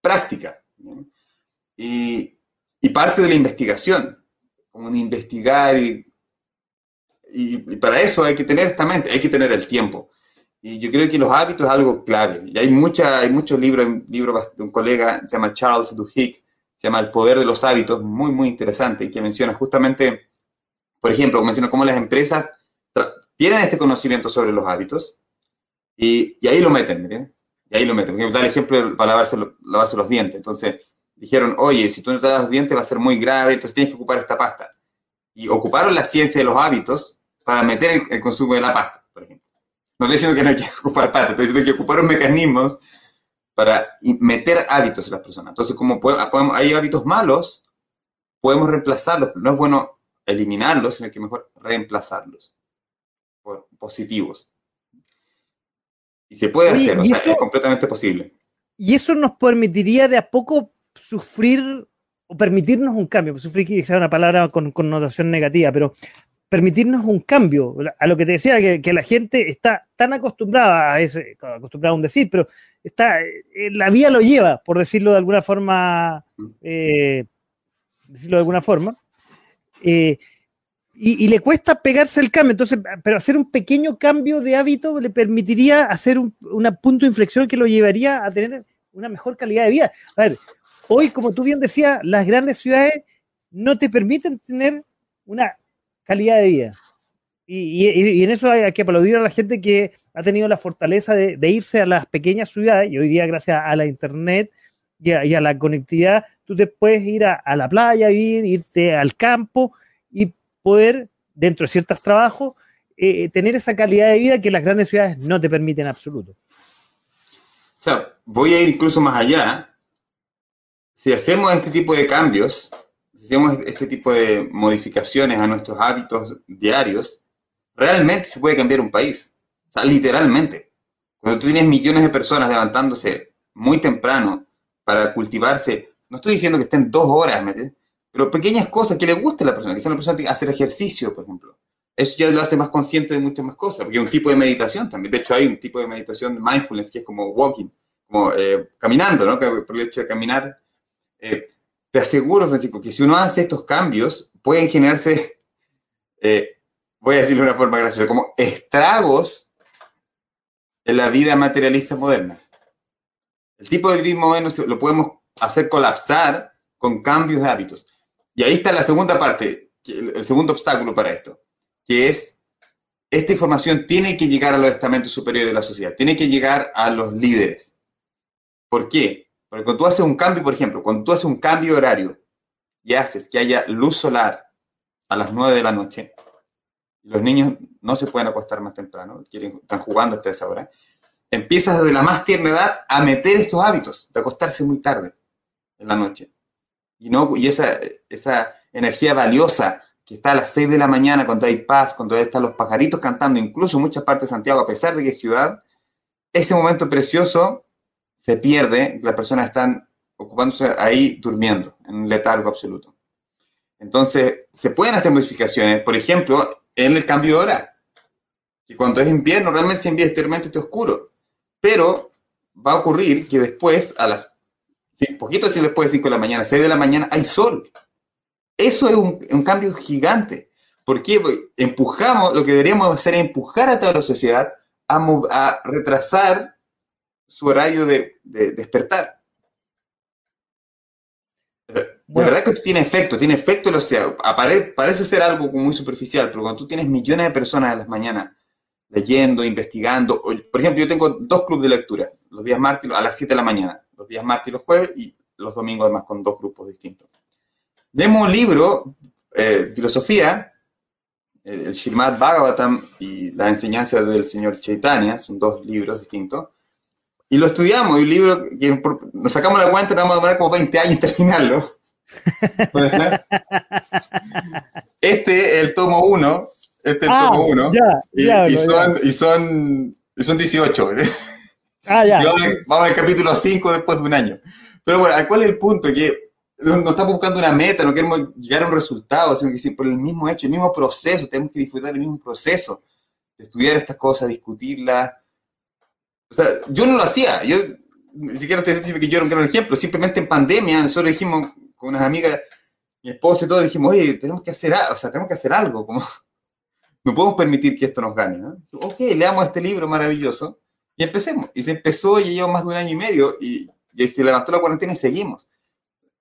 prácticas y, parte de la investigación, como de investigar y, para eso hay que tener esta mente, hay que tener el tiempo. Y yo creo que los hábitos es algo clave. Y hay, mucha, hay muchos libros, un libro de un colega, se llama Charles Duhigg, se llama El Poder de los Hábitos, muy, muy interesante, y que menciona justamente, por ejemplo, menciona cómo las empresas tienen este conocimiento sobre los hábitos y, ahí lo meten, ¿me entiendes? Y ahí lo meten. Por ejemplo, da el ejemplo para lavarse, lavarse los dientes. Entonces, dijeron, oye, si tú no te lavas los dientes va a ser muy grave, entonces tienes que ocupar esta pasta. Y ocuparon la ciencia de los hábitos para meter el, consumo de la pasta, por ejemplo. No estoy diciendo que no hay que ocupar pasta, estoy diciendo que ocuparon mecanismos para meter hábitos en las personas. Entonces, como hay hábitos malos, podemos reemplazarlos. No es bueno eliminarlos, sino que mejor reemplazarlos por positivos. Y se puede hacer, o sea, es completamente posible. Y eso nos permitiría de a poco sufrir o permitirnos un cambio. Sufrir quizá una palabra con connotación negativa, pero permitirnos un cambio. A lo que te decía, que, la gente está tan acostumbrada a ese, acostumbrada a un decir, pero está, eh, la vía lo lleva, por decirlo de alguna forma, eh, decirlo de alguna forma, eh, y, le cuesta pegarse el cambio. Entonces, pero hacer un pequeño cambio de hábito le permitiría hacer un punto de inflexión que lo llevaría a tener una mejor calidad de vida. A ver, hoy, como tú bien decías, las grandes ciudades no te permiten tener una calidad de vida. Y, en eso hay que aplaudir a la gente que ha tenido la fortaleza de, irse a las pequeñas ciudades y hoy día gracias a la internet y a, la conectividad, tú te puedes ir a, la playa, ir, irte al campo y poder, dentro de ciertos trabajos, eh, tener esa calidad de vida que las grandes ciudades no te permiten en absoluto. O sea, voy a ir incluso más allá. Si hacemos este tipo de cambios, hacemos este tipo de modificaciones a nuestros hábitos diarios, realmente se puede cambiar un país. O sea, literalmente. Cuando tú tienes millones de personas levantándose muy temprano para cultivarse, no estoy diciendo que estén dos horas, pero pequeñas cosas que le guste a la persona, que sea una persona que hacer ejercicio, por ejemplo. Eso ya lo hace más consciente de muchas más cosas, porque un tipo de meditación también. De hecho, hay un tipo de meditación de mindfulness que es como walking, como eh, caminando, ¿no? Por el hecho de caminar. Eh, te aseguro, Francisco, que si uno hace estos cambios, pueden generarse, eh, voy a decirlo de una forma graciosa, como estragos en la vida materialista moderna. El tipo de ritmo moderno lo podemos hacer colapsar con cambios de hábitos. Y ahí está la segunda parte, el segundo obstáculo para esto, que es, esta información tiene que llegar a los estamentos superiores de la sociedad, tiene que llegar a los líderes. ¿Por qué? Porque cuando tú haces un cambio, por ejemplo, cuando tú haces un cambio de horario y haces que haya luz solar a las 9 de la noche, los niños no se pueden acostar más temprano, están jugando hasta esa hora, empiezas desde la más tierna edad a meter estos hábitos de acostarse muy tarde en la noche. Y, no, y esa, esa energía valiosa que está a las 6 de la mañana cuando hay paz, cuando están los pajaritos cantando, incluso en muchas partes de Santiago, a pesar de que es ciudad, ese momento precioso se pierde, las personas están ocupándose ahí durmiendo, en un letargo absoluto. Entonces, se pueden hacer modificaciones, por ejemplo, en el cambio de hora. Que cuando es invierno, realmente se invierno extremadamente oscuro. Pero va a ocurrir que después, a las Sí, poquito así después de 5 de la mañana, 6 de la mañana, hay sol. Eso es un, cambio gigante. Porque empujamos, lo que deberíamos hacer es empujar a toda la sociedad a, retrasar su horario de, despertar. De verdad que tiene efecto, tiene efecto, o sea, parece ser algo muy superficial, pero cuando tú tienes millones de personas a las mañanas leyendo, investigando, por ejemplo, yo tengo dos clubes de lectura, los días martes a las 7 de la mañana los días martes y los jueves, y los domingos además con dos grupos distintos. Demos un libro, eh, filosofía, el Srimad Bhagavatam y la enseñanza del señor Chaitanya, son dos libros distintos, y lo estudiamos, y un libro que nos sacamos la cuenta, nos vamos a demorar como 20 años en terminarlo. este, el tomo 1, este es el tomo 1, ah, y, son, y, son, y son 18. Ah, ya. vamos, al capítulo 5 después de un año. Pero bueno, ¿cuál es el punto? Que no estamos buscando una meta, no queremos llegar a un resultado, sino que por el mismo hecho, el mismo proceso, tenemos que disfrutar el mismo proceso de estudiar estas cosas, discutirlas. O sea, yo no lo hacía, yo ni siquiera estoy diciendo que yo era un gran ejemplo, simplemente en pandemia nosotros dijimos con unas amigas, mi esposa y todo, dijimos, oye, tenemos que hacer, o sea, tenemos que hacer algo, como no podemos permitir que esto nos gane. ¿no? Ok, leamos este libro maravilloso y empecemos. Y se empezó y lleva más de un año y medio y, y se levantó la cuarentena y seguimos.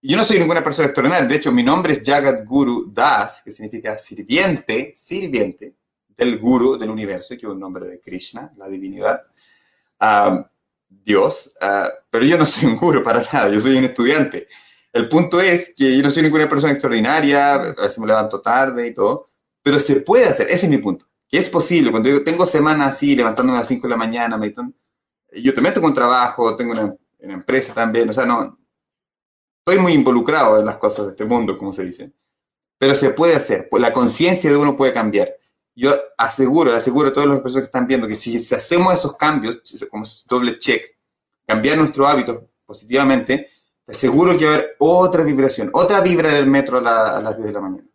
Yo no soy ninguna persona extraordinaria. De hecho, mi nombre es Jagat Guru Das, que significa sirviente, sirviente del Guru del universo, que es un nombre de Krishna, la divinidad, Dios. Ah, pero yo no soy un guru para nada, yo soy un estudiante. El punto es que yo no soy ninguna persona extraordinaria, a veces me levanto tarde y todo, pero se puede hacer, ese es mi punto que es posible, cuando yo tengo semanas así, levantándome a las 5 de la mañana, meditando, yo también tengo un trabajo, tengo una, empresa también, o sea, no, estoy muy involucrado en las cosas de este mundo, como se dice, pero se puede hacer, pues la conciencia de uno puede cambiar. Yo aseguro, aseguro a todas las personas que están viendo que si, hacemos esos cambios, como doble check, cambiar nuestro hábito positivamente, te aseguro que va a haber otra vibración, otra vibra del metro a, a las 10 de la mañana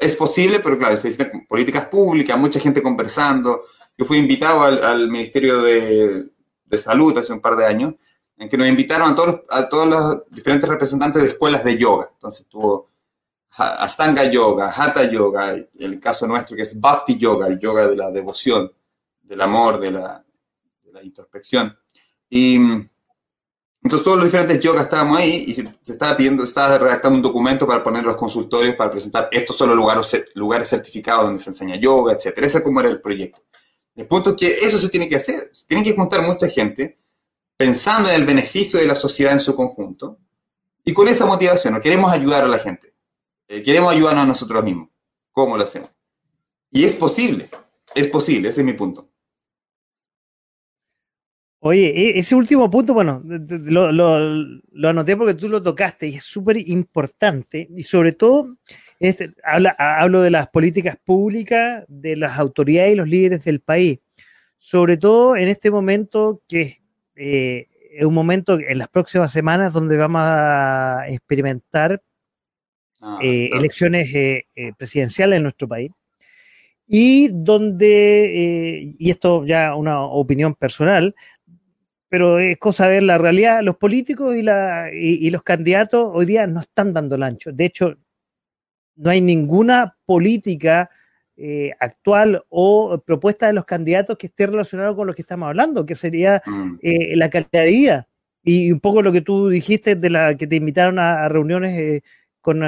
es posible, pero claro, se necesitan políticas públicas, mucha gente conversando. Yo fui invitado al, Ministerio de, Salud hace un par de años, en que nos invitaron a todos, a todos los diferentes representantes de escuelas de yoga. Entonces tuvo Astanga Yoga, Hatha Yoga, el caso nuestro que es Bhakti Yoga, el yoga de la devoción, del amor, de la, de la introspección. Y entonces todos los diferentes yogas estábamos ahí y se, estaba pidiendo, estaba redactando un documento para poner los consultorios para presentar estos son los lugares, lugares certificados donde se enseña yoga, etc. Ese como era el proyecto. El punto es que eso se tiene que hacer. Se tiene que juntar mucha gente pensando en el beneficio de la sociedad en su conjunto y con esa motivación. No queremos ayudar a la gente. Eh, queremos ayudarnos a nosotros mismos. ¿Cómo lo hacemos? Y es posible. Es posible. Ese es mi punto. Oye, e, ese último punto, bueno, lo, anoté porque tú lo tocaste y es súper importante y sobre todo este, hablo de las políticas públicas, de las autoridades y los líderes del país, sobre todo en este momento que eh, es un momento en las próximas semanas donde vamos a experimentar ah, elecciones presidenciales en nuestro país. Y donde, y esto ya una opinión personal, pero es cosa de ver la realidad, los políticos y, la, y, los candidatos hoy día no están dando el ancho. De hecho, no hay ninguna política eh, actual o propuesta de los candidatos que esté relacionado con lo que estamos hablando, que sería mm. eh, la calidad de vida. Y un poco lo que tú dijiste de la que te invitaron a, reuniones eh, con,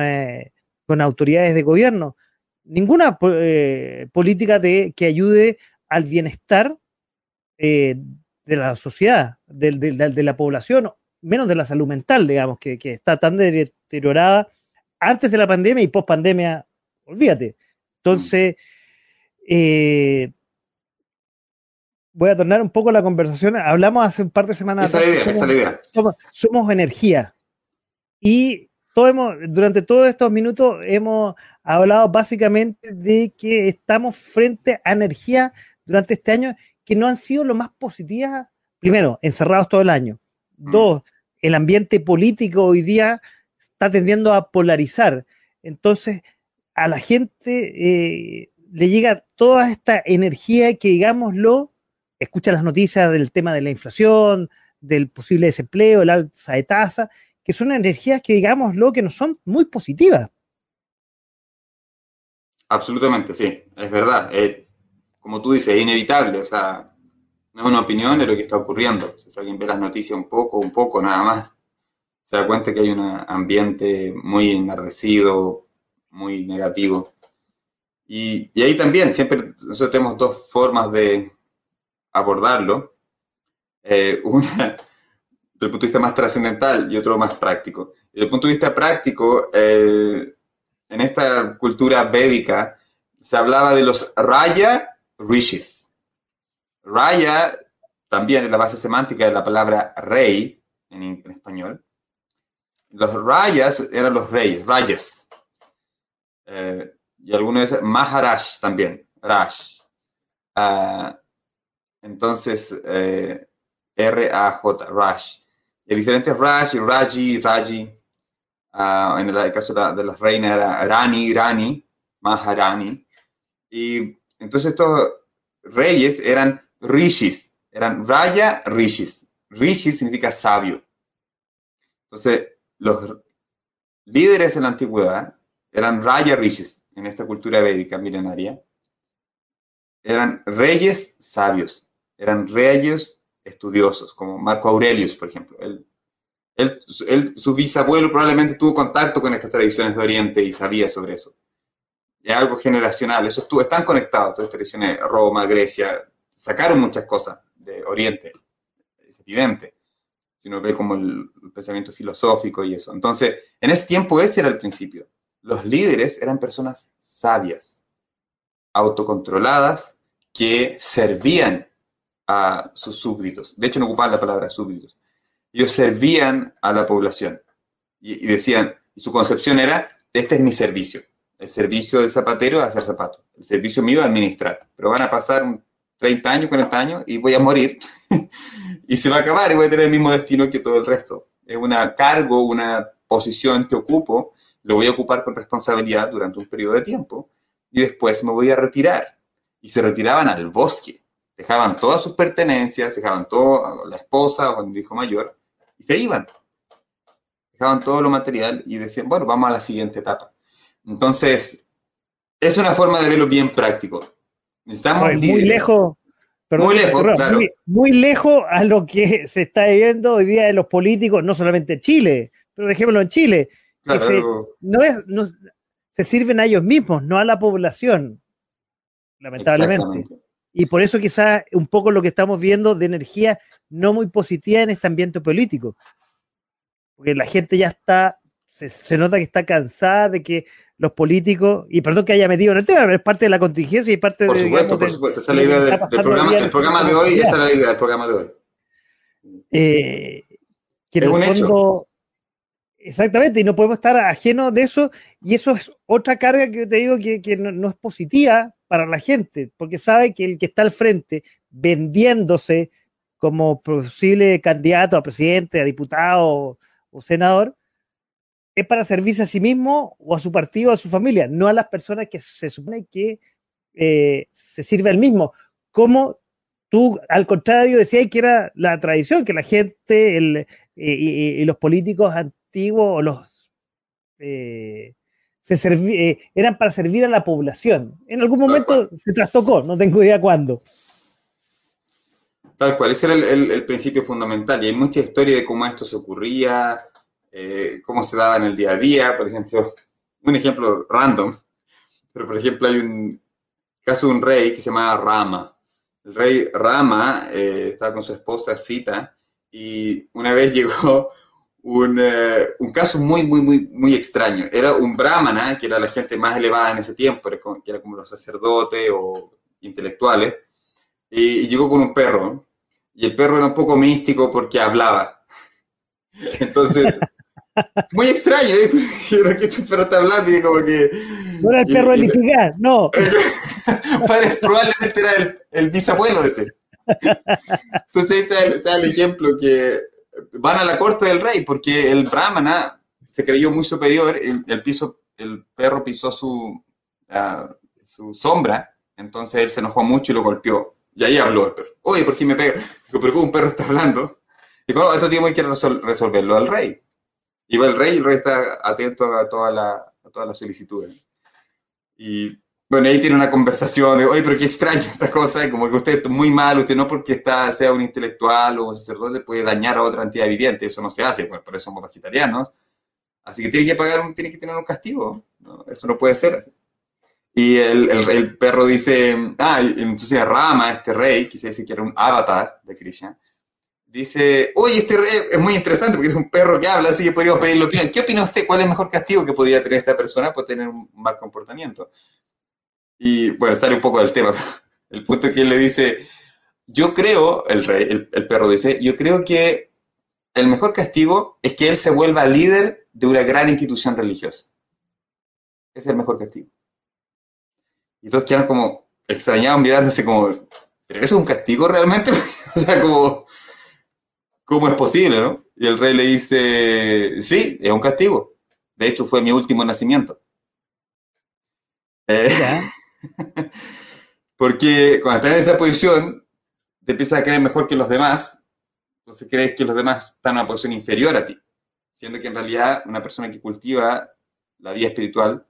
con, autoridades de gobierno. Ninguna política de, que ayude al bienestar de la sociedad, de, la población, menos de la salud mental, digamos, que, está tan deteriorada antes de la pandemia y post pandemia, olvídate. Entonces, eh, voy a tornar un poco la conversación. Hablamos hace un par de semanas. Esa idea, esa idea. Somos, energía. Y todo hemos, durante todos estos minutos hemos hablado básicamente de que estamos frente a energía durante este año que no han sido lo más positivas, primero, encerrados todo el año. Mm. Dos, el ambiente político hoy día está tendiendo a polarizar. Entonces, a la gente eh, le llega toda esta energía que, digámoslo, escucha las noticias del tema de la inflación, del posible desempleo, el alza de tasa, que son energías que, digámoslo, que no son muy positivas. Absolutamente, sí, es verdad. Eh, como tú dices, es inevitable, o sea, no es una opinión de lo que está ocurriendo. Si alguien ve las noticias un poco, un poco, nada más, se da cuenta que hay un ambiente muy enardecido, muy negativo. Y, ahí también, siempre nosotros tenemos dos formas de abordarlo. Eh, una desde el punto de vista más trascendental y otro más práctico. Desde el punto de vista práctico, eh, en esta cultura védica se hablaba de los raya rishis. Raya también es la base semántica de la palabra rey en, español. Los rayas eran los reyes, rayas. Eh, y algunos dicen Maharaj también, Raj. Ah, entonces, eh, R-A-J, Raj. Hay diferentes Raj y Raji, Raji. Ah, en el caso de, la, de las reinas era Rani, Rani, Maharani. Y entonces estos reyes eran rishis, eran raya rishis. Rishis significa sabio. Entonces los líderes en la antigüedad eran raya rishis en esta cultura védica milenaria. Eran reyes sabios, eran reyes estudiosos, como Marco Aurelius, por ejemplo. él, su bisabuelo probablemente tuvo contacto con estas tradiciones de Oriente y sabía sobre eso es algo generacional, eso estuvo, están conectados, todas estas tradiciones, Roma, Grecia, sacaron muchas cosas de Oriente, es evidente, si uno ve como el, pensamiento filosófico y eso. Entonces, en ese tiempo ese era el principio. Los líderes eran personas sabias, autocontroladas, que servían a sus súbditos. De hecho, no ocupaban la palabra súbditos. Ellos servían a la población y, y decían, y su concepción era, este es mi servicio el servicio del zapatero a hacer zapatos. El servicio mío a administrar. Pero van a pasar 30 años, 40 años y voy a morir. y se va a acabar y voy a tener el mismo destino que todo el resto. Es un cargo, una posición que ocupo, lo voy a ocupar con responsabilidad durante un periodo de tiempo y después me voy a retirar. Y se retiraban al bosque. Dejaban todas sus pertenencias, dejaban todo, la esposa o el hijo mayor, y se iban. Dejaban todo lo material y decían, bueno, vamos a la siguiente etapa. Entonces, es una forma de verlo bien práctico. Necesitamos muy lejos. muy lejos, claro. muy, lejos a lo que se está viendo hoy día de los políticos, no solamente en Chile, pero dejémoslo en Chile. se, no es, se sirven a ellos mismos, no a la población, lamentablemente. Y por eso quizás un poco lo que estamos viendo de energía no muy positiva en este ambiente político. Porque la gente ya está, se, se nota que está cansada de que los políticos, y perdón que haya metido en el tema, pero es parte de la contingencia y parte por supuesto, por supuesto, esa es la idea del, programa, el programa de hoy, esa es la idea del programa de hoy. Eh, que es un hecho. Exactamente, y no podemos estar ajenos de eso, y eso es otra carga que yo te digo que, que no, es positiva para la gente, porque sabe que el que está al frente vendiéndose como posible candidato a presidente, a diputado o senador, es para servirse a sí mismo o a su partido o a su familia, no a las personas que se supone que eh, se sirve al mismo. Como tú, al contrario, decías que era la tradición, que la gente el, y, los políticos antiguos los eh, se eh, eran para servir a la población. En algún momento se trastocó, no tengo idea cuándo. Tal cual, ese era el, principio fundamental. Y hay mucha historia de cómo esto se ocurría, eh, cómo se daba en el día a día. Por ejemplo, un ejemplo random, pero por ejemplo hay un caso de un rey que se llamaba Rama. El rey Rama eh, estaba con su esposa Sita y una vez llegó un, eh, un, caso muy, muy, muy, muy extraño. Era un brahmana, que era la gente más elevada en ese tiempo, que era como los sacerdotes o intelectuales, y, y llegó con un perro y el perro era un poco místico porque hablaba. Entonces, muy extraño, ¿eh? este perro está hablando y como que... No era el perro de Liquigar, no. probablemente era el, el, bisabuelo de ese. Entonces, ese es el ejemplo que van a la corte del rey porque el brahmana se creyó muy superior, el, el piso, el perro pisó su, uh, su sombra, entonces él se enojó mucho y lo golpeó. Y ahí habló el perro. Oye, ¿por qué me pega? Digo, pero ¿cómo un perro está hablando? Y bueno, esto tiene que resolverlo al rey. Y va el rey y el rey está atento a toda la, todas las solicitudes. Y bueno, ahí tiene una conversación de, oye, pero qué extraño esta cosa, como que usted es muy mal, usted no porque está, sea un intelectual o un sacerdote puede dañar a otra entidad viviente, eso no se hace, pues por eso somos vegetarianos. Así que tiene que pagar, tiene que tener un castigo, eso no puede ser así. Y el, perro dice, ah, entonces Rama, este rey, que se dice que era un avatar de Krishna, dice, oye, este rey es muy interesante porque es un perro que habla, así que podríamos pedirle opinión. ¿Qué opina usted? ¿Cuál es el mejor castigo que podría tener esta persona por tener un mal comportamiento? Y bueno, sale un poco del tema. El punto es que él le dice, yo creo, el rey, el, el perro dice, yo creo que el mejor castigo es que él se vuelva líder de una gran institución religiosa. Ese es el mejor castigo. Y todos quedan como extrañados mirándose como, ¿pero eso es un castigo realmente? o sea, como, ¿cómo es posible, no? Y el rey le dice, sí, es un castigo. De hecho, fue mi último nacimiento. Eh, porque cuando estás en esa posición, te empiezas a creer mejor que los demás, entonces crees que los demás están en una posición inferior a ti, siendo que en realidad una persona que cultiva la vida espiritual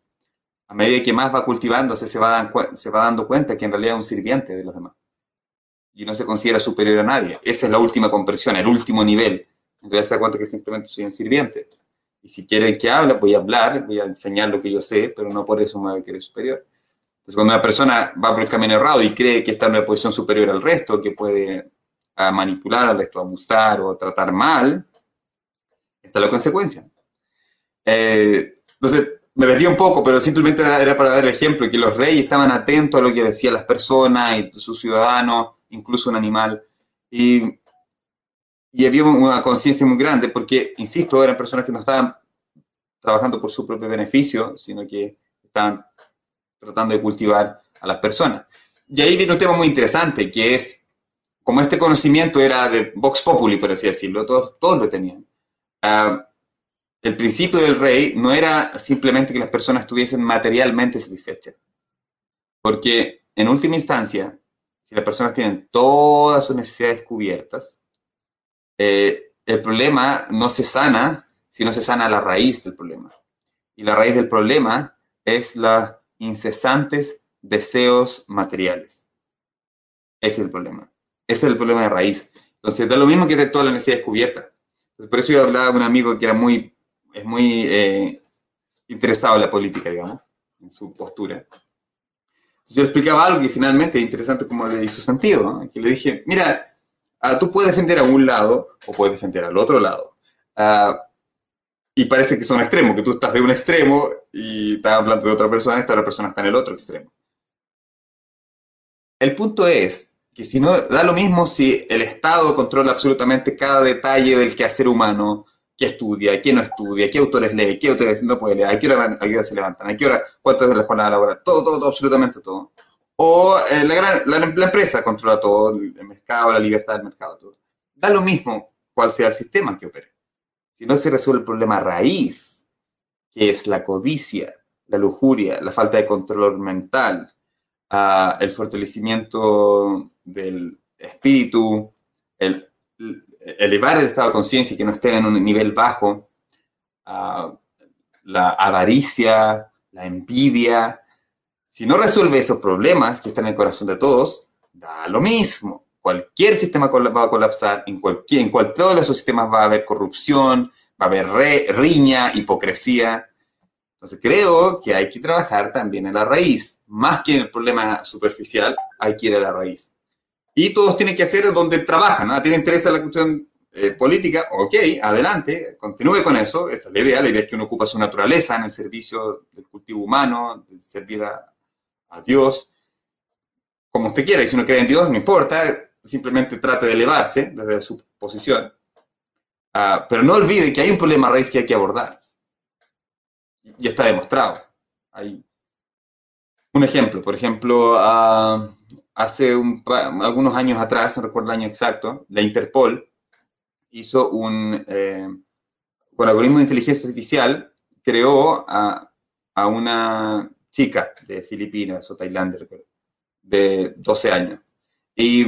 a medida que más va cultivándose, se va, se va dando cuenta que en realidad es un sirviente de los demás. Y no se considera superior a nadie. Esa es la última compresión, el último nivel. Entonces se da cuenta que simplemente soy un sirviente. Y si quieren que hable, voy a hablar, voy a enseñar lo que yo sé, pero no por eso me voy a querer superior. Entonces cuando una persona va por el camino errado y cree que está en una posición superior al resto, que puede manipular al resto, abusar o tratar mal, está la consecuencia. Eh, entonces, me desvío un poco, pero simplemente era para dar el ejemplo, que los reyes estaban atentos a lo que decían las personas y sus ciudadanos, incluso un animal. Y, y había una conciencia muy grande, porque, insisto, eran personas que no estaban trabajando por su propio beneficio, sino que estaban tratando de cultivar a las personas. Y ahí viene un tema muy interesante, que es, como este conocimiento era de Vox Populi, por así decirlo, todos, todos lo tenían. Uh, el principio del rey no era simplemente que las personas estuviesen materialmente satisfechas. Porque en última instancia, si las personas tienen todas sus necesidades cubiertas, eh, el problema no se sana si no se sana la raíz del problema. Y la raíz del problema es los incesantes deseos materiales. Ese es el problema. Ese es el problema de raíz. Entonces, da lo mismo que de todas las necesidades cubiertas. por eso yo hablaba con un amigo que era muy es muy eh, interesado en la política, digamos, en su postura. Yo explicaba algo que finalmente es interesante como le hizo sentido, ¿no? que le dije, mira, ah, tú puedes defender a un lado o puedes defender al otro lado. Ah, y parece que son extremos, que tú estás de un extremo y estás hablando de otra persona esta otra persona está en el otro extremo. El punto es que si no, da lo mismo si el Estado controla absolutamente cada detalle del quehacer humano, qué estudia, qué no estudia, qué autores lee, qué autores no puede leer, a qué hora, se levantan, a qué hora, cuánto es la jornada laboral, todo, todo, todo, absolutamente todo. O eh, la, empresa controla todo, el mercado, la libertad del mercado, todo. Da lo mismo cuál sea el sistema que opere. Si no se resuelve el problema raíz, que es la codicia, la lujuria, la falta de control mental, uh, el fortalecimiento del espíritu, el, elevar el estado de conciencia y que no esté en un nivel bajo, uh, la avaricia, la envidia. Si no resuelve esos problemas que están en el corazón de todos, da lo mismo. Cualquier sistema va a colapsar, en, cualquier, en cual, todos esos sistemas va a haber corrupción, va a haber riña, hipocresía. Entonces creo que hay que trabajar también en la raíz, más que en el problema superficial, hay que ir a la raíz. Y todos tienen que hacer donde trabajan, ¿no? ¿A ti te interesa la cuestión eh, política? Ok, adelante, continúe con eso, esa es la idea, la idea es que uno ocupa su naturaleza en el servicio del cultivo humano, de servir a, Dios, como usted quiera, y si uno cree en Dios, no importa, simplemente trate de elevarse desde su posición Ah, pero no olvide que hay un problema raíz que hay que abordar. Y está demostrado. Hay un ejemplo, por ejemplo, ah, hace algunos años atrás, no recuerdo el año exacto, la Interpol hizo un, eh, con algoritmo de inteligencia artificial, creó a, a una chica de Filipinas o Tailandia, de 12 años, y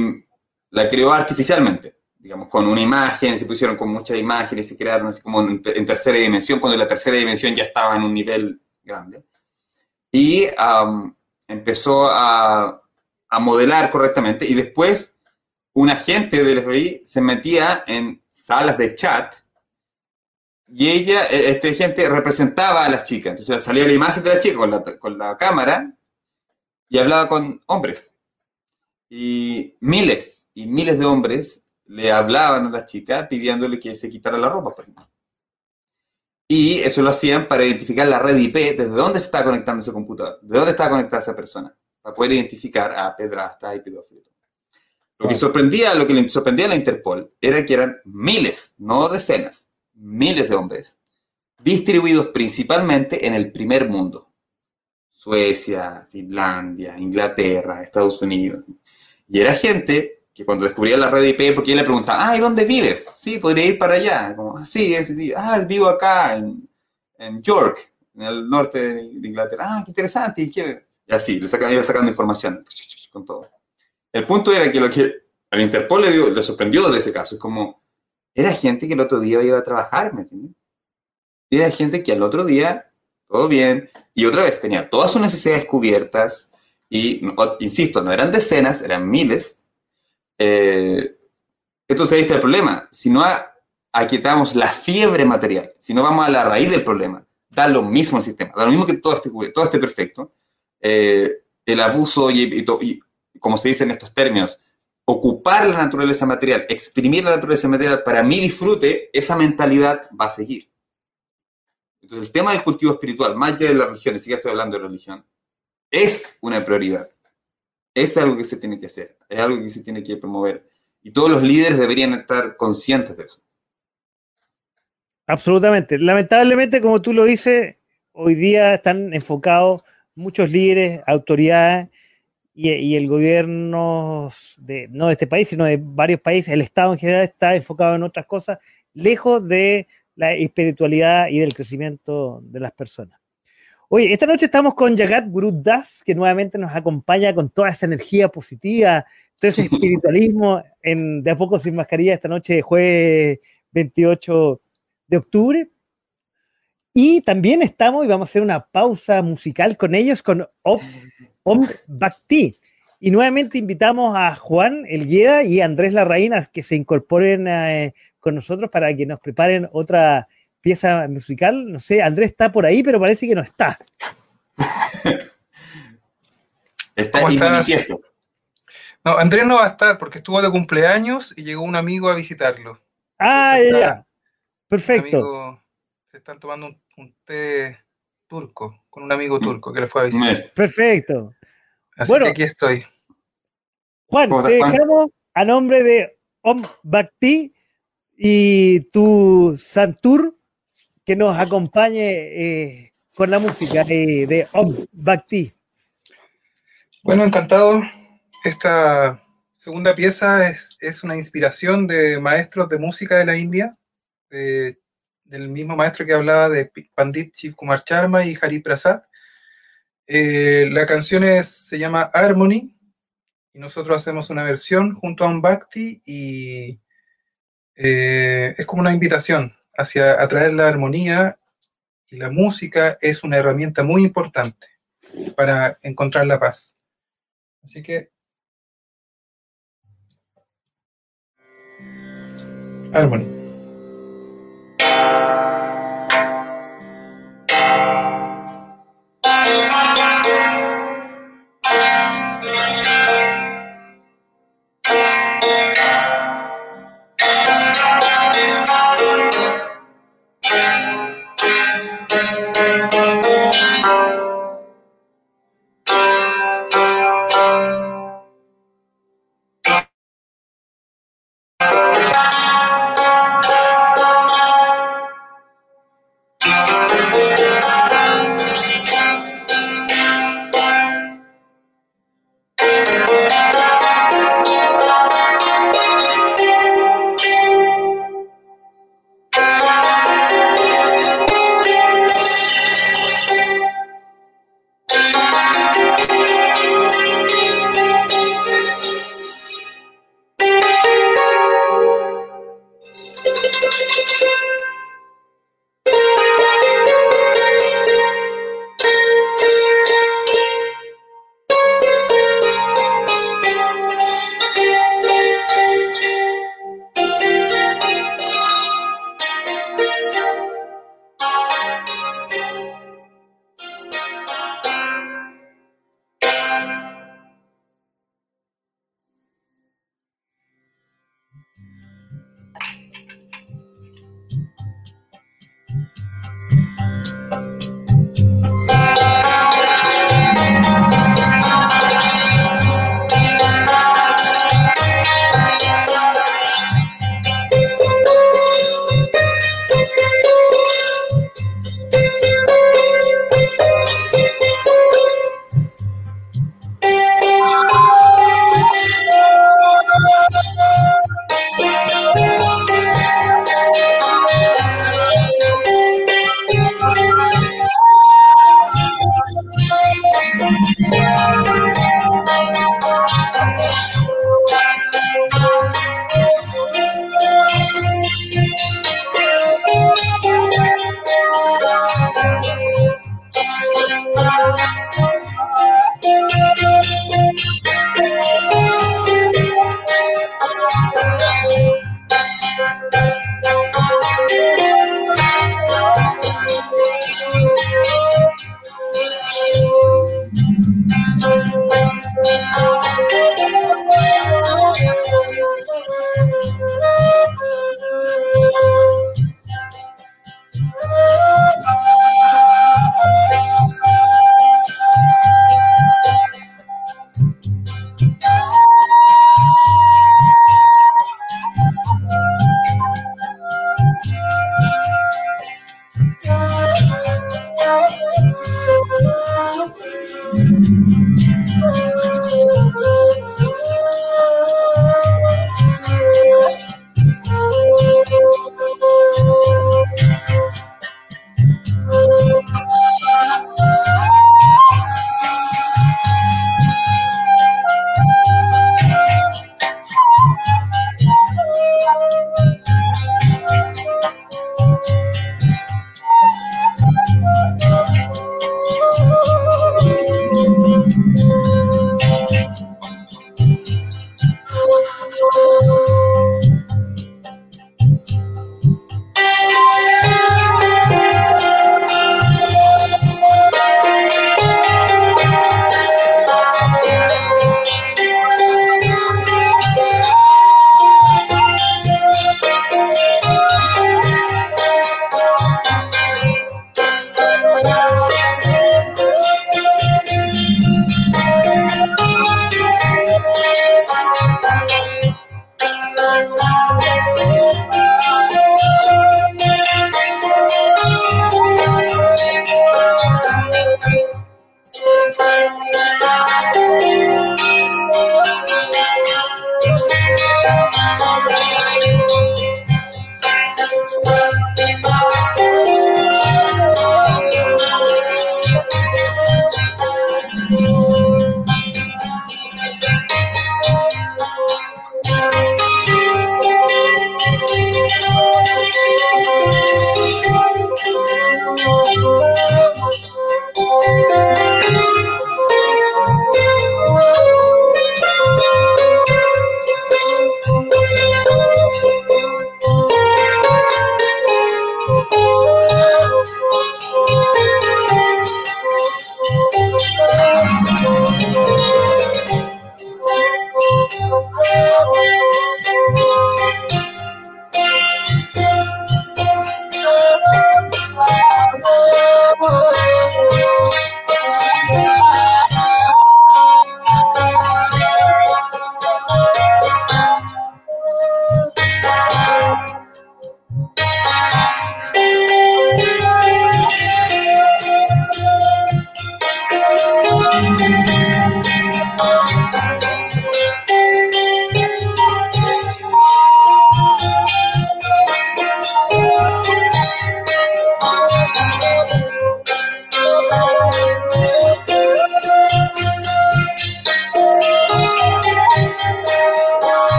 la creó artificialmente digamos, con una imagen, se pusieron con muchas imágenes, se crearon así como en, tercera dimensión, cuando la tercera dimensión ya estaba en un nivel grande. Y empezó a, a, modelar correctamente y después un agente del FBI se metía en salas de chat y ella, e, este agente representaba a las chicas. Entonces salía la imagen de la chica con la, con la cámara y hablaba con hombres. Y miles y miles de hombres le hablaban a la chica pidiéndole que se quitara la ropa, por ejemplo. Y eso lo hacían para identificar la red IP, desde dónde se está conectando ese computador, de dónde está conectada esa persona, para poder identificar a pedrastas y pedófilos. Lo que sorprendía, lo que le sorprendía a la Interpol era que eran miles, no decenas, miles de hombres, distribuidos principalmente en el primer mundo. Suecia, Finlandia, Inglaterra, Estados Unidos. Y era gente que cuando descubría la red IP, porque él le preguntaba, ah, ¿y dónde vives? Sí, podría ir para allá. Como, ah, sí, sí, sí. Ah, vivo acá, en, en York, en el norte de, Inglaterra. Ah, qué interesante. Y, y así, le sacan, iba sacando información con todo. El punto era que lo que al Interpol le, dio, le sorprendió de ese caso es como, era gente que el otro día iba a trabajar, ¿me entiendes? Era gente que al otro día, todo bien, y otra vez tenía todas sus necesidades cubiertas, y, insisto, no eran decenas, eran miles, eh, entonces ahí está el problema. Si no aquietamos la fiebre material, si no vamos a la raíz del problema, da lo mismo el sistema, da lo mismo que todo esté, todo esté perfecto. Eh, el abuso y, como se dice en estos términos, ocupar la naturaleza material, exprimir la naturaleza material para mi disfrute, esa mentalidad va a seguir. Entonces el tema del cultivo espiritual, más allá de la religión, ni siquiera estoy hablando de religión, es una prioridad es algo que se tiene que hacer, es algo que se tiene que promover. Y todos los líderes deberían estar conscientes de eso. Absolutamente. Lamentablemente, como tú lo dices, hoy día están enfocados muchos líderes, autoridades y, el gobierno, de, no de este país, sino de varios países, el Estado en general está enfocado en otras cosas, lejos de la espiritualidad y del crecimiento de las personas. Oye, esta noche estamos con Jagat Guru Das, que nuevamente nos acompaña con toda esa energía positiva, todo ese espiritualismo en De a poco sin mascarilla esta noche, jueves 28 de octubre. Y también estamos, y vamos a hacer una pausa musical con ellos, con Om, Bhakti. Y nuevamente invitamos a Juan Elgueda y Andrés Larraín que se incorporen eh, con nosotros para que nos preparen otra pieza musical. No sé, Andrés está por ahí, pero parece que no está. está manifiesto. No, Andrés no va a estar porque estuvo de cumpleaños y llegó un amigo a visitarlo. Ah, ya. Perfecto. Están tomando un, té turco, con un amigo turco que le fue a visitar. Perfecto. Así bueno, que aquí estoy. Juan, te dejamos a nombre de Om Bhakti y tu Santur que nos acompañe eh, con la música de Om Bhakti. Bueno, encantado. Esta segunda pieza es, una inspiración de maestros de música de la India, de del mismo maestro que hablaba de Pandit Shiv Kumar Sharma y Hari Prasad. Eh, la canción se llama Harmony y nosotros hacemos una versión junto a un Bhakti y eh, es como una invitación hacia atraer la armonía y la música es una herramienta muy importante para encontrar la paz. Así que Harmony.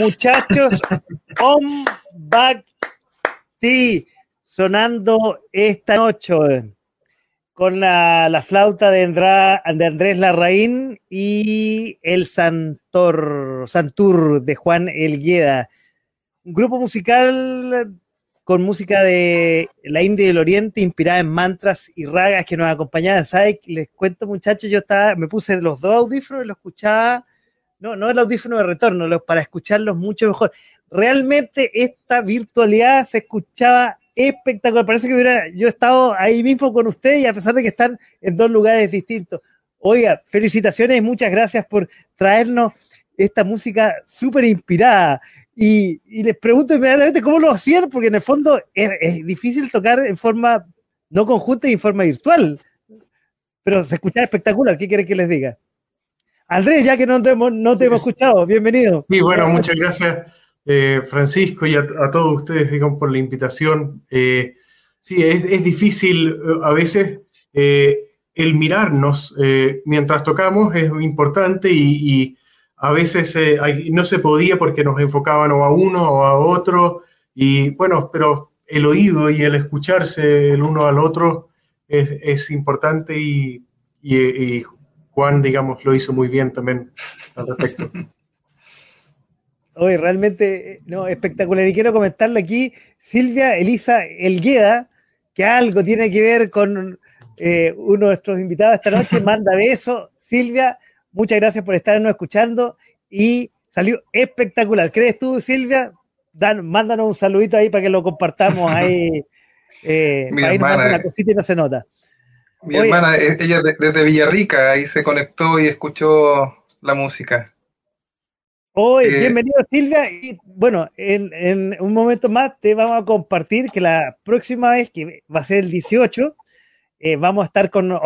Muchachos. Om Bhakti sonando esta noche con la, flauta de, de, Andrés Larraín y el Santor, Santur de Juan Elgueda. Un grupo musical con música de la India y el Oriente, inspirada en mantras y ragas que nos acompañaban. ¿Sabes? Les cuento, muchachos, yo estaba, me puse los dos audífonos y lo escuchaba, no, no el audífono de retorno, para escucharlos mucho mejor. Realmente esta virtualidad se escuchaba espectacular. Parece que hubiera yo he estado ahí mismo con ustedes y a pesar de que están en dos lugares distintos. Oiga, felicitaciones y muchas gracias por traernos esta música súper inspirada. Y, les pregunto inmediatamente cómo lo hacían, porque en el fondo es, difícil tocar en forma no conjunta y en forma virtual. Pero se escucha espectacular. ¿Qué quieren que les diga? Andrés, ya que no te hemos, no te hemos escuchado, bienvenido. Sí, bueno, muchas gracias, eh, Francisco, y a, todos ustedes, digamos, por la invitación. Eh, sí, es, difícil eh, a veces el mirarnos mientras tocamos, es importante y a veces eh, no se podía porque nos enfocaban o a uno o a otro, y bueno, pero el oído y el escucharse el uno al otro es, importante y, Juan, digamos, lo hizo muy bien también al respecto. Hoy realmente, no, espectacular. Y quiero comentarle aquí, Silvia Elisa Elgueda, que algo tiene que ver con eh, uno de nuestros invitados esta noche, manda beso. Silvia, Muchas gracias por estarnos escuchando y salió espectacular. ¿Crees tú, Silvia? Dan, mándanos un saludito ahí para que lo compartamos ahí. Eh, mi hermana, una cosita y no se nota. Mi hermana, e-, ella desde Villarrica, ahí se conectó y escuchó la música. Hoy, eh, bienvenido Silvia. Y bueno, en, un momento más te vamos a compartir que la próxima vez, que va a ser el 18, eh, vamos a estar con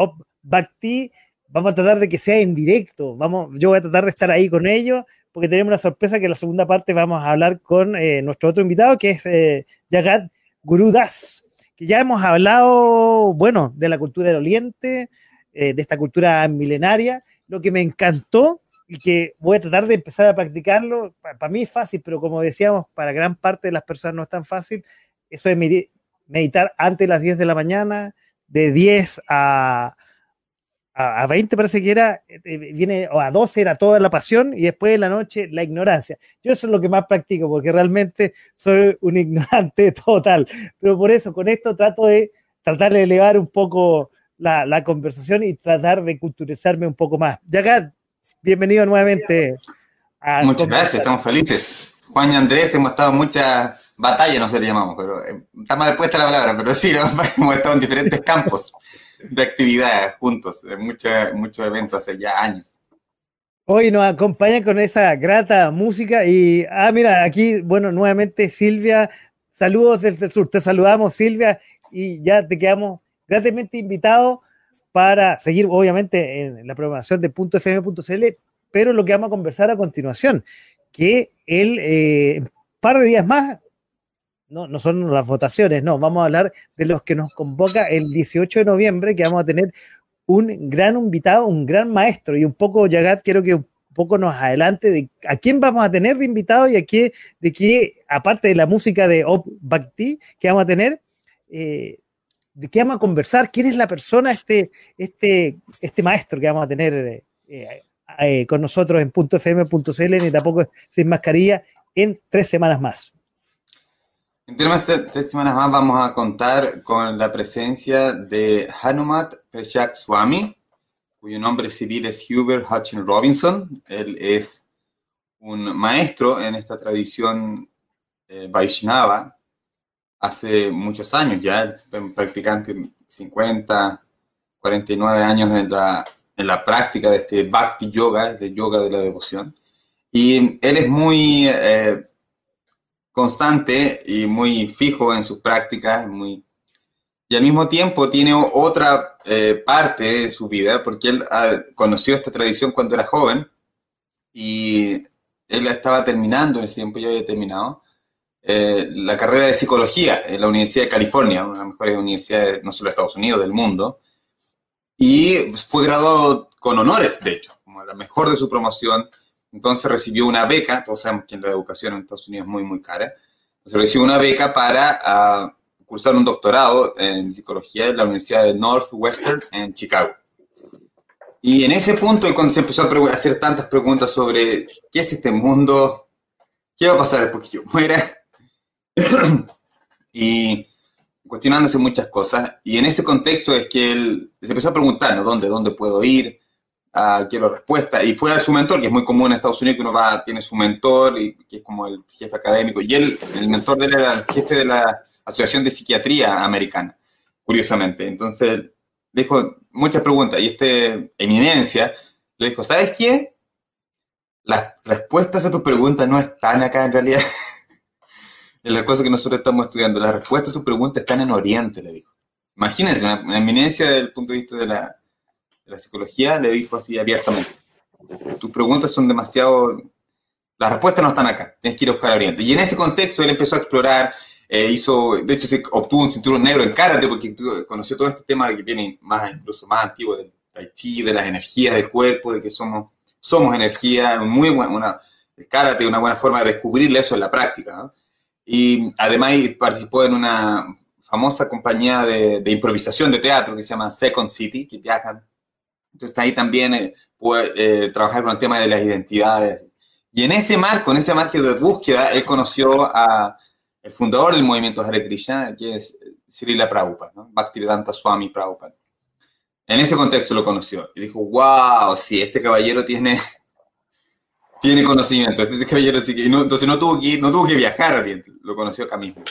Bhakti Vamos a tratar de que sea en directo. Vamos, yo voy a tratar de estar ahí con ellos, porque tenemos una sorpresa que en la segunda parte vamos a hablar con eh, nuestro otro invitado, que es Yagat Gurudas, ya hemos hablado, bueno, de la cultura del Oriente, eh, de esta cultura milenaria. Lo que me encantó y que voy a tratar de empezar a practicarlo, para, mí es fácil, pero como decíamos, para gran parte de las personas no es tan fácil, eso es meditar antes de las 10 de la mañana, de 10 a, a, 20 parece que era, eh, eh, viene, o a 12 era toda la pasión y después de la noche la ignorancia. Yo eso es lo que más practico porque realmente soy un ignorante total. Pero por eso, con esto trato de tratar de elevar un poco la, la conversación y tratar de culturizarme un poco más. Yagat, bienvenido nuevamente. Muchas gracias, estamos felices. Juan y Andrés hemos estado en muchas batallas, no sé le llamamos, pero eh, está mal puesta la palabra, pero sí, hemos estado en diferentes campos de actividades juntos, de muchos eventos hace ya años. Hoy nos acompaña con esa grata música y, ah, mira, aquí, bueno, nuevamente Silvia, saludos desde el sur, te saludamos Silvia y ya te quedamos gratamente invitados para seguir, obviamente, en la programación de .fm.cl, pero lo que vamos a conversar a continuación, que el eh, par de días más no, no son las votaciones, no, vamos a hablar de los que nos convoca el 18 de noviembre, que vamos a tener un gran invitado, un gran maestro, y un poco, Yagat, quiero que un poco nos adelante de a quién vamos a tener de invitado y a qué, de qué, aparte de la música de Op Bhakti que vamos a tener, eh, de qué vamos a conversar, quién es la persona, este, este, este maestro que vamos a tener eh, eh, con nosotros en .fm.cl, ni tampoco sin mascarilla, en tres semanas más. En tres, semanas más vamos a contar con la presencia de Hanumat Prashak Swami, cuyo nombre civil es Hubert Hutchin Robinson. Él es un maestro en esta tradición eh, Vaishnava hace muchos años ya, practicante 50, 49 años en la, en la práctica de este Bhakti Yoga, de yoga de la devoción. Y él es muy... Eh, constante y muy fijo en sus prácticas, muy... y al mismo tiempo tiene otra eh, parte de su vida, porque él ah, conoció esta tradición cuando era joven y él estaba terminando, en ese tiempo ya había terminado, eh, la carrera de psicología en la Universidad de California, una de las mejores universidades no solo de Estados Unidos, del mundo, y fue graduado con honores, de hecho, como la mejor de su promoción. Entonces recibió una beca, todos sabemos que la educación en Estados Unidos es muy, muy cara. Entonces recibió una beca para uh, cursar un doctorado en psicología en la Universidad de Northwestern en Chicago. Y en ese punto, cuando se empezó a hacer tantas preguntas sobre qué es este mundo, qué va a pasar después que yo muera, y cuestionándose muchas cosas. Y en ese contexto es que él se empezó a preguntar, ¿no? ¿Dónde, dónde puedo ir? Ah, quiero respuesta. Y fue a su mentor, que es muy común en Estados Unidos, que uno va, tiene su mentor, y que es como el jefe académico. Y él, el mentor de él era el jefe de la Asociación de Psiquiatría Americana, curiosamente. Entonces, dijo muchas preguntas. Y este eminencia le dijo, ¿sabes qué? Las respuestas a tus preguntas no están acá en realidad. en las cosas que nosotros estamos estudiando. Las respuestas a tus preguntas están en Oriente, le dijo. Imagínense, una, eminencia desde el punto de vista de la, de la psicología le dijo así abiertamente. Tus preguntas son demasiado... Las respuestas no están acá, tienes que ir a buscar a Oriente. Y en ese contexto él empezó a explorar, eh, hizo, de hecho se obtuvo un cinturón negro en karate porque conoció todo este tema que viene más, incluso más antiguo del tai chi, de las energías del cuerpo, de que somos, somos energía, muy buena, una, el karate, una buena forma de descubrirle eso en la práctica. ¿no? Y además participó en una famosa compañía de, improvisación de teatro que se llama Second City, que viajan. Entonces ahí también eh, eh, trabajar con el tema de las identidades. Y en ese marco, en ese marco de búsqueda, él conoció a el fundador del movimiento Hare Krishna, que es Srila Prabhupada, ¿no? Bhaktivedanta Swami Prabhupada. En ese contexto lo conoció y dijo, wow, sí, este caballero tiene tiene conocimiento. Este caballero sí que, entonces no tuvo que no tuvo que viajar lo conoció acá mismo.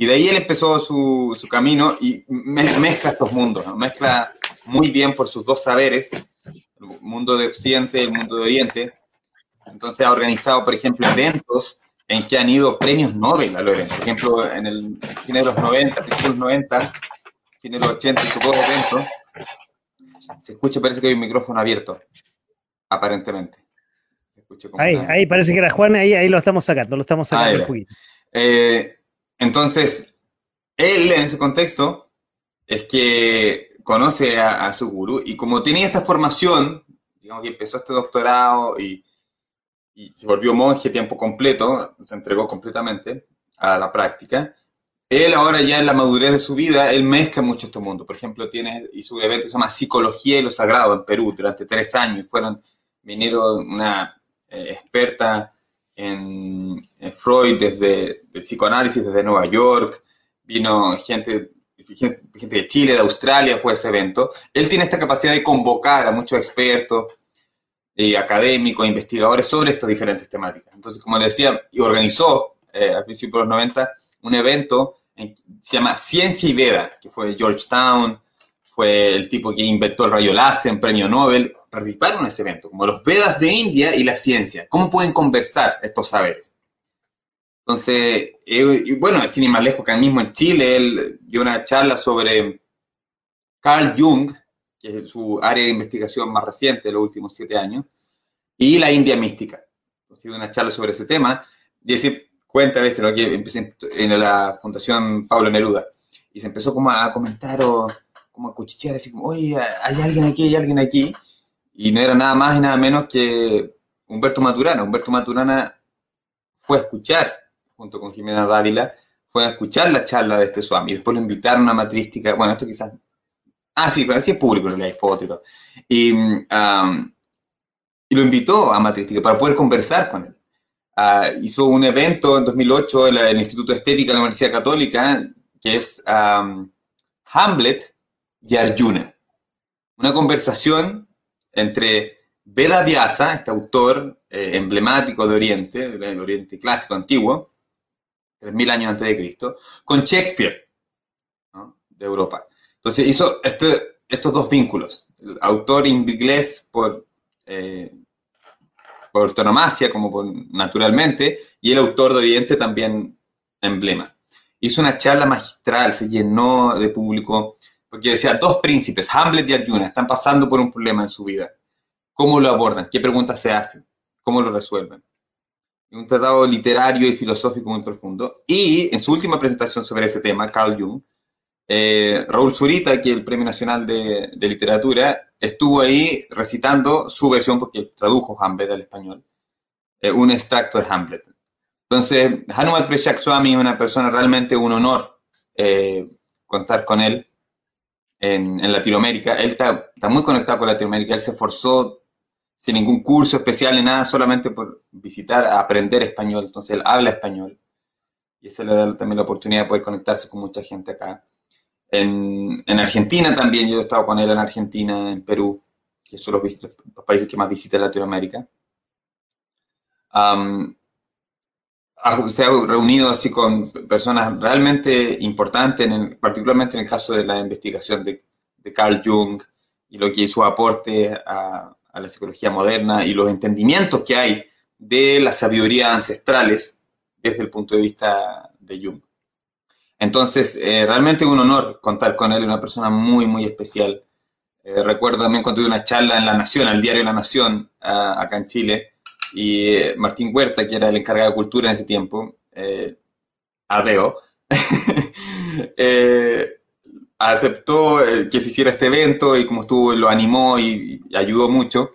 Y de ahí él empezó su, su camino y mezcla estos mundos, mezcla muy bien por sus dos saberes, el mundo de Occidente y el mundo de Oriente. Entonces ha organizado, por ejemplo, eventos en que han ido premios Nobel a Lorenzo. Por ejemplo, en el fin de los 90, principios de los 90, fin de los 80, su dos eventos, se escucha, parece que hay un micrófono abierto, aparentemente ahí, ahí parece que era Juan, ahí, ahí lo estamos sacando, lo estamos sacando un poquito. Eh, entonces, él en ese contexto es que conoce a, su gurú y como tenía esta formación, digamos que empezó este doctorado y, se volvió monje tiempo completo, se entregó completamente a la práctica, él ahora ya en la madurez de su vida, él mezcla mucho este mundo. Por ejemplo, tiene, hizo un evento se llama Psicología y lo Sagrado en Perú durante tres años. Fueron, vinieron una eh, experta en, Freud desde el psicoanálisis desde Nueva York, vino gente, gente, de Chile, de Australia, fue ese evento. Él tiene esta capacidad de convocar a muchos expertos, eh, académicos, investigadores sobre estas diferentes temáticas. Entonces, como le decía, y organizó eh, al principio de los 90 un evento en, se llama Ciencia y Veda, que fue Georgetown, fue el tipo que inventó el rayo láser, premio Nobel, participaron en ese evento, como los Vedas de India y la ciencia. ¿Cómo pueden conversar estos saberes? Entonces, eh, bueno, sin ir más lejos, que mismo en Chile, él dio una charla sobre Carl Jung, que es su área de investigación más reciente de los últimos siete años, y la India mística. Entonces, dio una charla sobre ese tema, y decir, cuenta a veces, ¿no? que empecé en la Fundación Pablo Neruda, y se empezó como a comentar o como a cuchichear, así como, oye, hay alguien aquí, hay alguien aquí, y no era nada más y nada menos que Humberto Maturana. Humberto Maturana fue a escuchar, junto con Jimena Dávila, fue a escuchar la charla de este Swami. Después lo invitaron a Matrística. Bueno, esto quizás. Ah, sí, pero así es público, le hay fotos y todo. Y, y, lo invitó a Matrística para poder conversar con él. Ah, hizo un evento en 2008 en, el Instituto de Estética de la Universidad Católica, que es Hamlet y Arjuna. Una conversación entre Veda Vyasa, este autor eh, emblemático de Oriente, del Oriente clásico antiguo, 3.000 años antes de Cristo, con Shakespeare, de Europa. Entonces hizo este, estos dos vínculos, el autor inglés por, eh, por como por, naturalmente, y el autor de Oriente también emblema. Hizo una charla magistral, se llenó de público, porque decía, dos príncipes, Hamlet y Arjuna, están pasando por un problema en su vida. ¿Cómo lo abordan? ¿Qué preguntas se hacen? ¿Cómo lo resuelven? Un tratado literario y filosófico muy profundo. Y en su última presentación sobre ese tema, Carl Jung eh, Raúl Zurita, que es el Premio Nacional de, Literatura, estuvo ahí recitando su versión, porque tradujo Hamlet al español, eh, un extracto de Hamlet. Entonces, Hanumat Preshak Swami es una persona realmente un honor eh, contar con él en, Latinoamérica. Él está, está, muy conectado con Latinoamérica, él se esforzó sin ningún curso especial ni nada, solamente por visitar, aprender español. Entonces, él habla español. Y eso le da también la oportunidad de poder conectarse con mucha gente acá. En, Argentina también, yo he estado con él en Argentina, en Perú, que son los, países que más visita Latinoamérica. Se ha reunido así con personas realmente importantes, particularmente en el caso de la investigación de, Carl Jung y lo que su aporte a, a, la psicología moderna y los entendimientos que hay de las sabidurías ancestrales desde el punto de vista de Jung. Entonces, eh, realmente es un honor contar con él, una persona muy, muy especial. Eh, recuerdo también cuando tuve una charla en La Nación, al diario La Nación, acá en Chile, y eh, Martín Huerta, que era el encargado de cultura en ese tiempo, Adeo, aceptó que se hiciera este evento y como estuvo, lo animó y, ayudó mucho.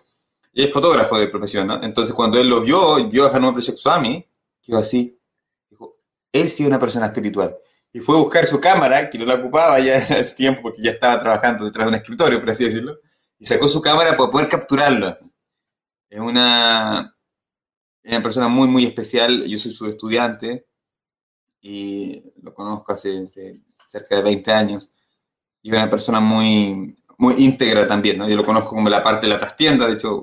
Y es fotógrafo de profesión, ¿no? Entonces, cuando él lo vio, vio a Hanuman Project Swami, quedó así, dijo, él sí es una persona espiritual y fue a buscar su cámara, que no la ocupaba ya en ese tiempo porque ya estaba trabajando detrás de un escritorio, por así decirlo, y sacó su cámara para poder capturarlo. Es una, una persona muy, muy especial. Yo soy su estudiante y lo conozco hace, cerca de 20 años. Y es una persona muy, muy íntegra también, ¿no? Yo lo conozco como la parte de la trastienda, de hecho,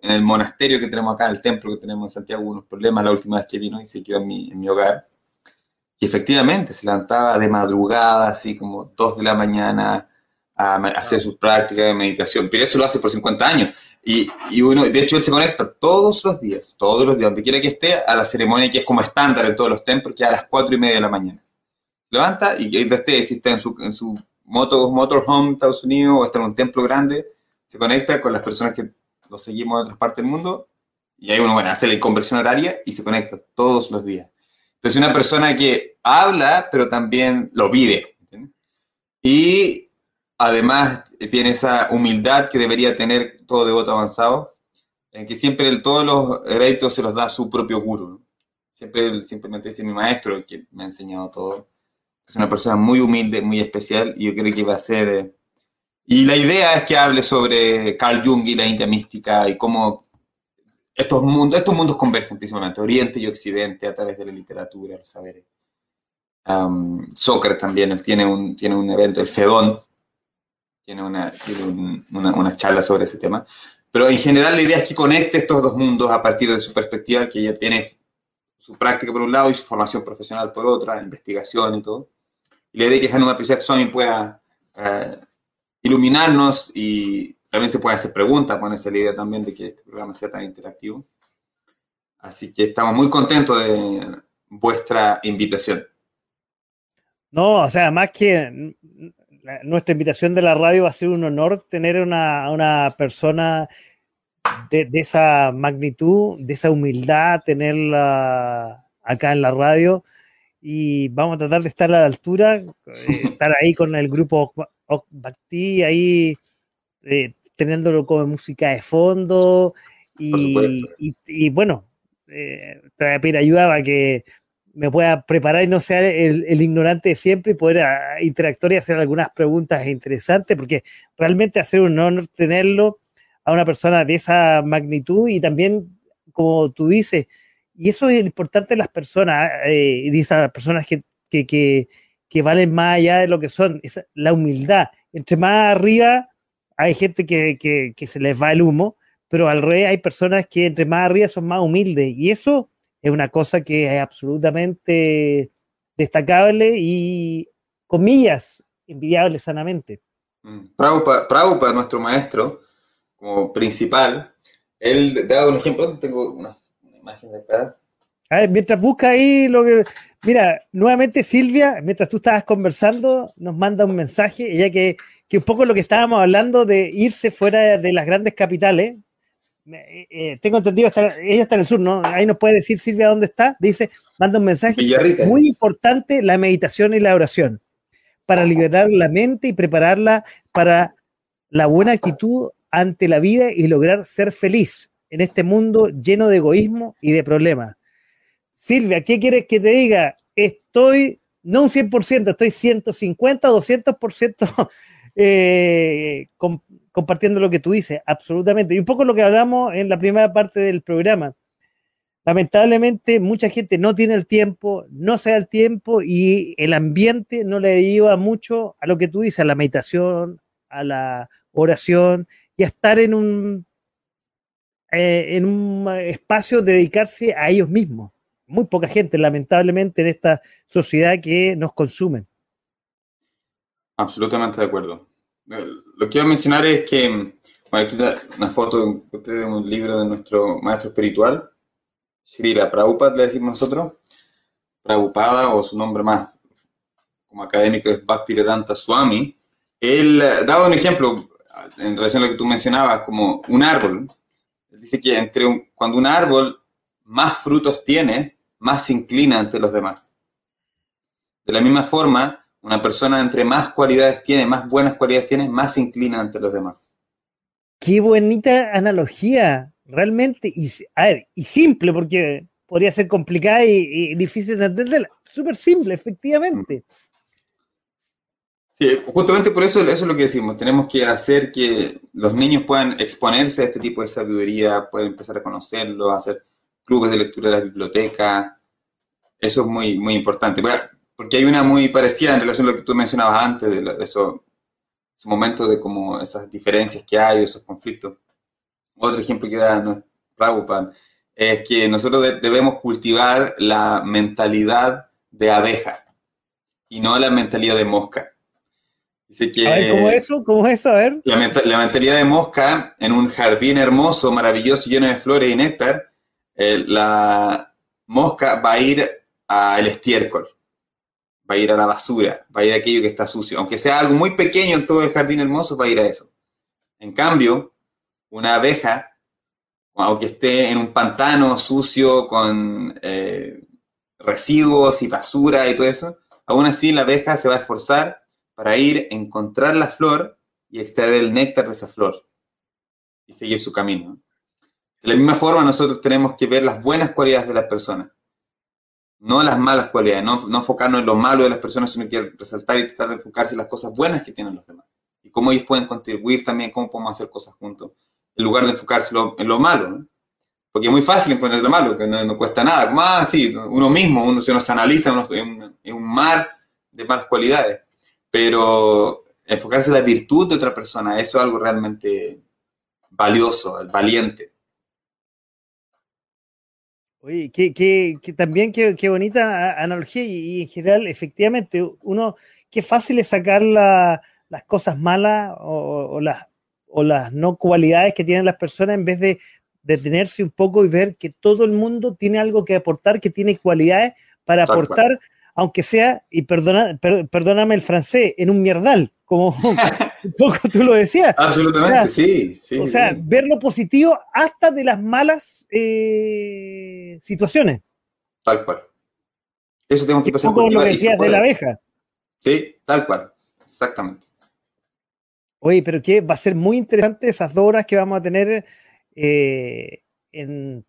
en el monasterio que tenemos acá, el templo que tenemos en Santiago, hubo unos problemas la última vez que vino y se quedó en mi, en mi hogar y efectivamente se levantaba de madrugada, así como dos de la mañana, a hacer sus prácticas de meditación. Pero eso lo hace por 50 años. Y, y, uno, de hecho, él se conecta todos los días, todos los días, donde quiera que esté, a la ceremonia que es como estándar en todos los templos, que es a las 4 y media de la mañana. Levanta y ahí esté, si está en su, en su moto, motorhome, Estados Unidos, o está en un templo grande, se conecta con las personas que lo seguimos en otras partes del mundo, y ahí uno, bueno, hace la conversión horaria y se conecta todos los días. Entonces, una persona que habla, pero también lo vive. Y además tiene esa humildad que debería tener todo devoto avanzado, en que siempre todos los réditos se los da su propio guru. Siempre simplemente dice mi maestro, el que me ha enseñado todo. Es una persona muy humilde, muy especial, y yo creo que va a ser... Eh, y la idea es que hable sobre Carl Jung y la India mística y cómo estos mundos, estos mundos conversan principalmente, Oriente y Occidente, a través de la literatura, los saberes. Sócrates también, él tiene un, tiene un evento, el Fedón, tiene, una, una, charla sobre ese tema. Pero en general la idea es que conecte estos dos mundos a partir de su perspectiva, que ella tiene su práctica por un lado y su formación profesional por otra, investigación y todo. Y la idea es que Prasad Swami pueda eh, iluminarnos y también se puede hacer preguntas, con esa idea también de que este programa sea tan interactivo. Así que estamos muy contentos de vuestra invitación. No, o sea, más que nuestra invitación de la radio va a ser un honor tener una, una persona de, esa magnitud, de esa humildad, tenerla acá en la radio. Y vamos a tratar de estar a la altura, eh, estar ahí con el grupo Bhakti, ahí eh, teniéndolo como música de fondo y, bueno, eh, te voy a pedir ayuda para que me pueda preparar y no sea el, ignorante de siempre y poder ah, interactuar y hacer algunas preguntas interesantes, porque realmente hacer un honor tenerlo a una persona de esa magnitud y también, como tú dices, y eso es importante las personas, eh, y dice las personas que, que, que, que, valen más allá de lo que son, es la humildad. Entre más arriba, hay gente que, se les va el humo, pero al revés hay personas que entre más arriba son más humildes y eso es una cosa que es absolutamente destacable y, comillas, envidiable sanamente. Mm. Prabhupada, nuestro maestro, como principal, él da un ejemplo, tengo una, imagen de acá. A ver, mientras busca ahí lo que... Mira, nuevamente Silvia, mientras tú estabas conversando, nos manda un mensaje, ella que que un poco lo que estábamos hablando de irse fuera de las grandes capitales. Eh, eh, tengo entendido, ella está en el sur, ¿no? Ahí nos puede decir Silvia dónde está. Dice, manda un mensaje muy importante, la meditación y la oración. para liberar la mente y prepararla para la buena actitud ante la vida y lograr ser feliz en este mundo lleno de egoísmo y de problemas. Silvia, ¿qué quieres que te diga? Estoy, no un 100%, estoy 150, 200% eh, compartiendo lo que tú dices, absolutamente. Y un poco lo que hablamos en la primera parte del programa. Lamentablemente, mucha gente no tiene el tiempo, no se da el tiempo y el ambiente no le lleva mucho a lo que tú dices, a la meditación, a la oración y a estar en un, eh, en un espacio dedicarse a ellos mismos. Muy poca gente, lamentablemente, en esta sociedad que nos consume. Absolutamente de acuerdo. Lo que quiero mencionar es que, bueno, aquí está una foto de un libro de nuestro maestro espiritual, Srila Prabhupada, le decimos nosotros, Prabhupada, o su nombre más como académico es Bhaktivedanta Swami, él eh, daba un ejemplo en relación a lo que tú mencionabas, como un árbol. Él dice que cuando un árbol más frutos tiene, más se inclina ante los demás. De la misma forma, una persona entre más cualidades tiene, más buenas cualidades tiene, más se inclina ante los demás. Qué bonita analogía, realmente, y, y simple, porque podría ser complicada y, difícil de entenderla. Súper simple, efectivamente. Sí, justamente por eso eso es lo que decimos. Tenemos que hacer que los niños puedan exponerse a este tipo de sabiduría, pueden empezar a conocerlo, hacer clubes de lectura de la biblioteca. Eso es muy, muy importante. Porque hay una muy parecida en relación a lo que tú mencionabas antes, de, de esos, momentos de como esas diferencias que hay, esos conflictos. Otro ejemplo que da Prabhupada es que nosotros debemos cultivar la mentalidad de abeja y no la mentalidad de mosca. Dice que, a ver, ¿cómo eso? ¿Cómo eso? A ver. La, mentalidad de mosca en un jardín hermoso, maravilloso, lleno de flores y néctar, eh, la mosca va a ir al estiércol, va a ir a la basura, va a ir a aquello que está sucio. Aunque sea algo muy pequeño en todo el jardín hermoso, va a ir a eso. En cambio, una abeja, aunque esté en un pantano sucio con eh, residuos y basura y todo eso, aún así la abeja se va a esforzar para ir a encontrar la flor y extraer el néctar de esa flor y seguir su camino. De la misma forma, nosotros tenemos que ver las buenas cualidades de las personas, no las malas cualidades, no, no enfocarnos en lo malo de las personas, sino que resaltar y tratar de enfocarse en las cosas buenas que tienen los demás y cómo ellos pueden contribuir también, cómo podemos hacer cosas juntos, en lugar de enfocarse en lo malo. Porque es muy fácil encontrar lo malo, que no, cuesta nada. Como, ah, sí, uno mismo, uno se nos analiza uno, en un mar de malas cualidades pero enfocarse en la virtud de otra persona, eso es algo realmente valioso, valiente. Oye, que, también qué, bonita analogía y, en general, efectivamente, uno, qué fácil es sacar las cosas malas o, las, o las no cualidades que tienen las personas en vez de detenerse un poco y ver que todo el mundo tiene algo que aportar, que tiene cualidades para aportar aunque sea, y perdona, perdóname el francés, en un mierdal, como un poco tú lo decías. Absolutamente, sí, sí. O sea, ver lo positivo hasta de las malas eh, situaciones. Tal cual. Eso tenemos que a Como lo decías de la abeja. Sí, tal cual, exactamente. Oye, pero que va a ser muy interesante esas dos horas que vamos a tener eh, en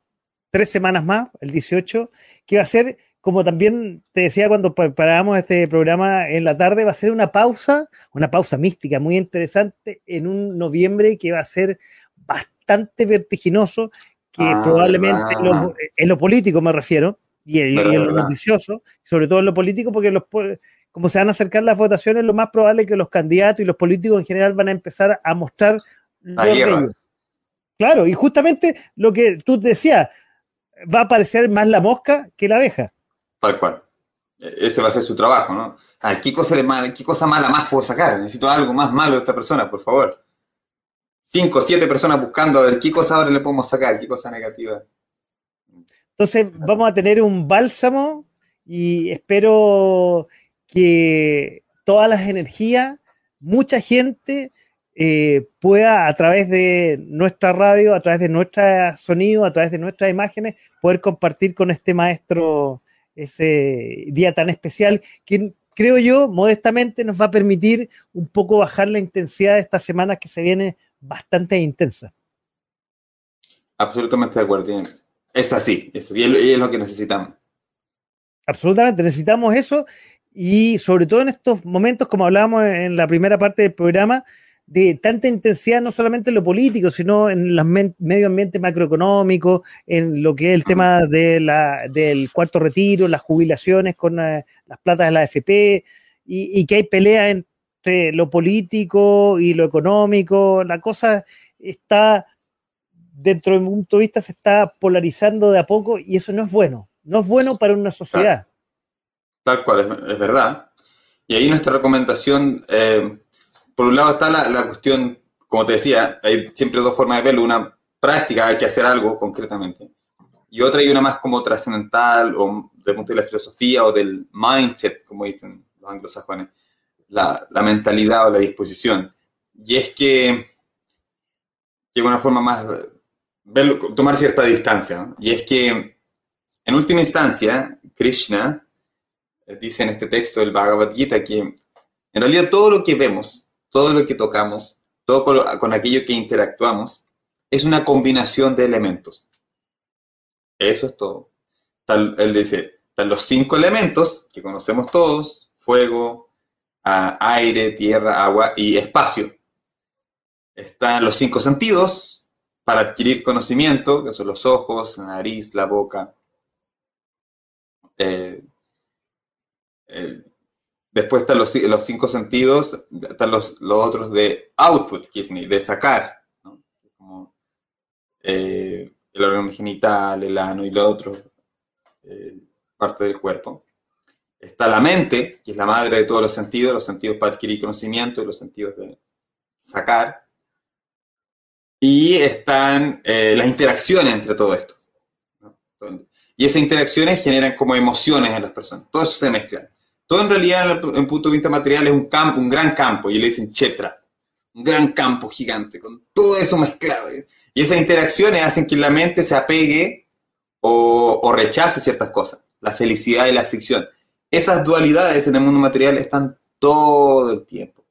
tres semanas más, el 18, que va a ser como también te decía cuando preparábamos este programa en la tarde, va a ser una pausa, una pausa mística muy interesante en un noviembre que va a ser bastante vertiginoso, que ah, probablemente en lo, político me refiero, y, en lo noticioso, sobre todo en lo político, porque los, como se van a acercar las votaciones, lo más probable es que los candidatos y los políticos en general van a empezar a mostrar lo de Claro, y justamente lo que tú decías, va a aparecer más la mosca que la abeja. Tal cual. E-, ese va a ser su trabajo, ¿no? ¿qué cosa, ¿qué cosa mala más puedo sacar? Necesito algo más malo de esta persona, por favor. Cinco, siete personas buscando a ver qué cosa ahora le podemos sacar, qué cosa negativa. Entonces, vamos a tener un bálsamo y espero que todas las energías, mucha gente eh, pueda a través de nuestra radio, a través de nuestro sonido, a través de nuestras imágenes, poder compartir con este maestro ese día tan especial, que creo yo, modestamente, nos va a permitir un poco bajar la intensidad de estas semanas que se viene bastante intensa. Absolutamente de acuerdo. Es así, es y es lo que necesitamos. Absolutamente, necesitamos eso y sobre todo en estos momentos, como hablábamos en la primera parte del programa, de tanta intensidad, no solamente en lo político, sino en el medio ambiente macroeconómico, en lo que es el tema de la, del cuarto retiro, las jubilaciones con eh, las platas de la AFP, y, que hay pelea entre lo político y lo económico. La cosa está, dentro de mi punto de vista, se está polarizando de a poco y eso no es bueno. No es bueno para una sociedad. Tal, cual, es, verdad. Y ahí nuestra recomendación... Eh, por un lado está la, cuestión, como te decía, hay siempre dos formas de verlo, una práctica, hay que hacer algo concretamente, y otra hay una más como trascendental, o del punto de la filosofía, o del mindset, como dicen los anglosajones, la, la mentalidad o la disposición. Y es que, que una forma más, verlo, tomar cierta distancia, y es que, en última instancia, Krishna eh, dice en este texto del Bhagavad Gita que en realidad todo lo que vemos, todo lo que tocamos, todo con, aquello que interactuamos, es una combinación de elementos. Eso es todo. él dice, están los cinco elementos que conocemos todos, fuego, aire, tierra, agua y espacio. Están los cinco sentidos para adquirir conocimiento, que son los ojos, la nariz, la boca, eh, Después están los, cinco sentidos, están los, otros de output, de sacar, como eh, el órgano genital, el ano y lo otro, eh, parte del cuerpo. Está la mente, que es la madre de todos los sentidos, los sentidos para adquirir conocimiento y los sentidos de sacar. Y están eh, las interacciones entre todo esto. Y esas interacciones generan como emociones en las personas. Todo eso se mezcla. Todo en realidad, en punto de vista material, es un, campo, un gran campo, y le dicen chetra, un gran campo gigante, con todo eso mezclado. Y esas interacciones hacen que la mente se apegue o, rechace ciertas cosas, la felicidad y la aflicción. Esas dualidades en el mundo material están todo el tiempo,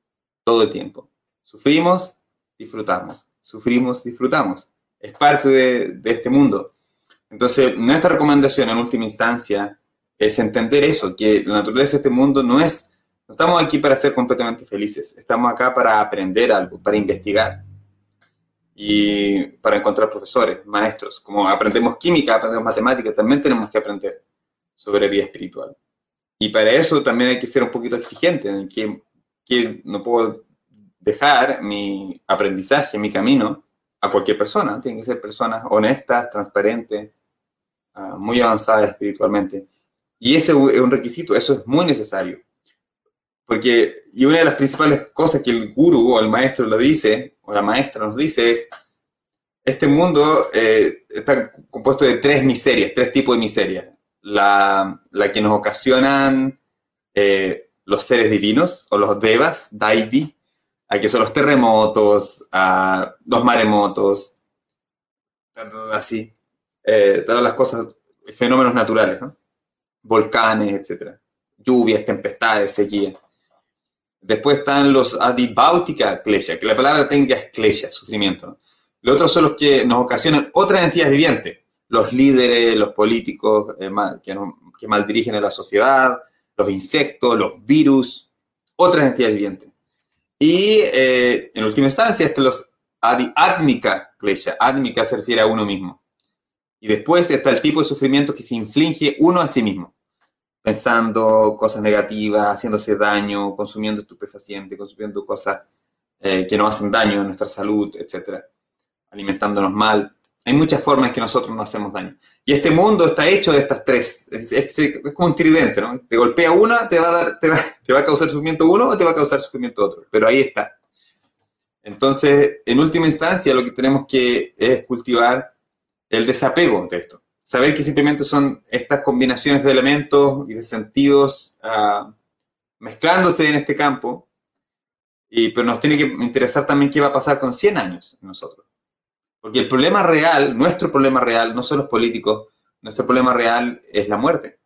todo el tiempo. Sufrimos, disfrutamos, sufrimos, disfrutamos. Es parte de este mundo. Entonces, nuestra recomendación en última instancia es entender eso, que la naturaleza de este mundo no es, no estamos aquí para ser completamente felices, estamos acá para aprender algo, para investigar y para encontrar profesores, maestros. Como aprendemos química, aprendemos matemática, también tenemos que aprender sobre vida espiritual. Y para eso también hay que ser un poquito exigente, en que, que no puedo dejar mi aprendizaje, mi camino a cualquier persona. Tienen que ser personas honestas, transparentes, ah, muy avanzadas espiritualmente. Y ese es un requisito, eso es muy necesario. Porque, y una de las principales cosas que el guru o el maestro lo dice, o la maestra nos dice, es, este mundo eh, está compuesto de tres miserias, tres tipos de miserias. La, la que nos ocasionan eh, los seres divinos, o los devas, daivi, que son los terremotos, los maremotos, así, eh, todas las cosas, fenómenos naturales, ¿no? Volcanes, etc. Lluvias, tempestades, sequía. Después están los adibáutica klesha, que la palabra técnica es klesha, sufrimiento. Los otros son los que nos ocasionan otras entidades vivientes, los líderes, los políticos eh, que, que maldirigen a la sociedad, los insectos, los virus, otras entidades vivientes. Y eh, en última instancia, estos los átmica klesha. Átmica se refiere a uno mismo. Y después está el tipo de sufrimiento que se inflige uno a sí mismo pensando cosas negativas, haciéndose daño, consumiendo estupefacientes, consumiendo cosas eh, que nos hacen daño a nuestra salud, etc. Alimentándonos mal. Hay muchas formas en que nosotros nos hacemos daño. Y este mundo está hecho de estas tres. Es, como un tridente, ¿no? Te golpea una, te va, a dar, te, va, te va a causar sufrimiento uno o te va a causar sufrimiento otro. Pero ahí está. Entonces, en última instancia, lo que tenemos que es cultivar el desapego de esto saber que simplemente son estas combinaciones de elementos y de sentidos uh, mezclándose en este campo, y, pero nos tiene que interesar también qué va a pasar con 100 años en nosotros. Porque el problema real, nuestro problema real, no son los políticos, nuestro problema real es la muerte.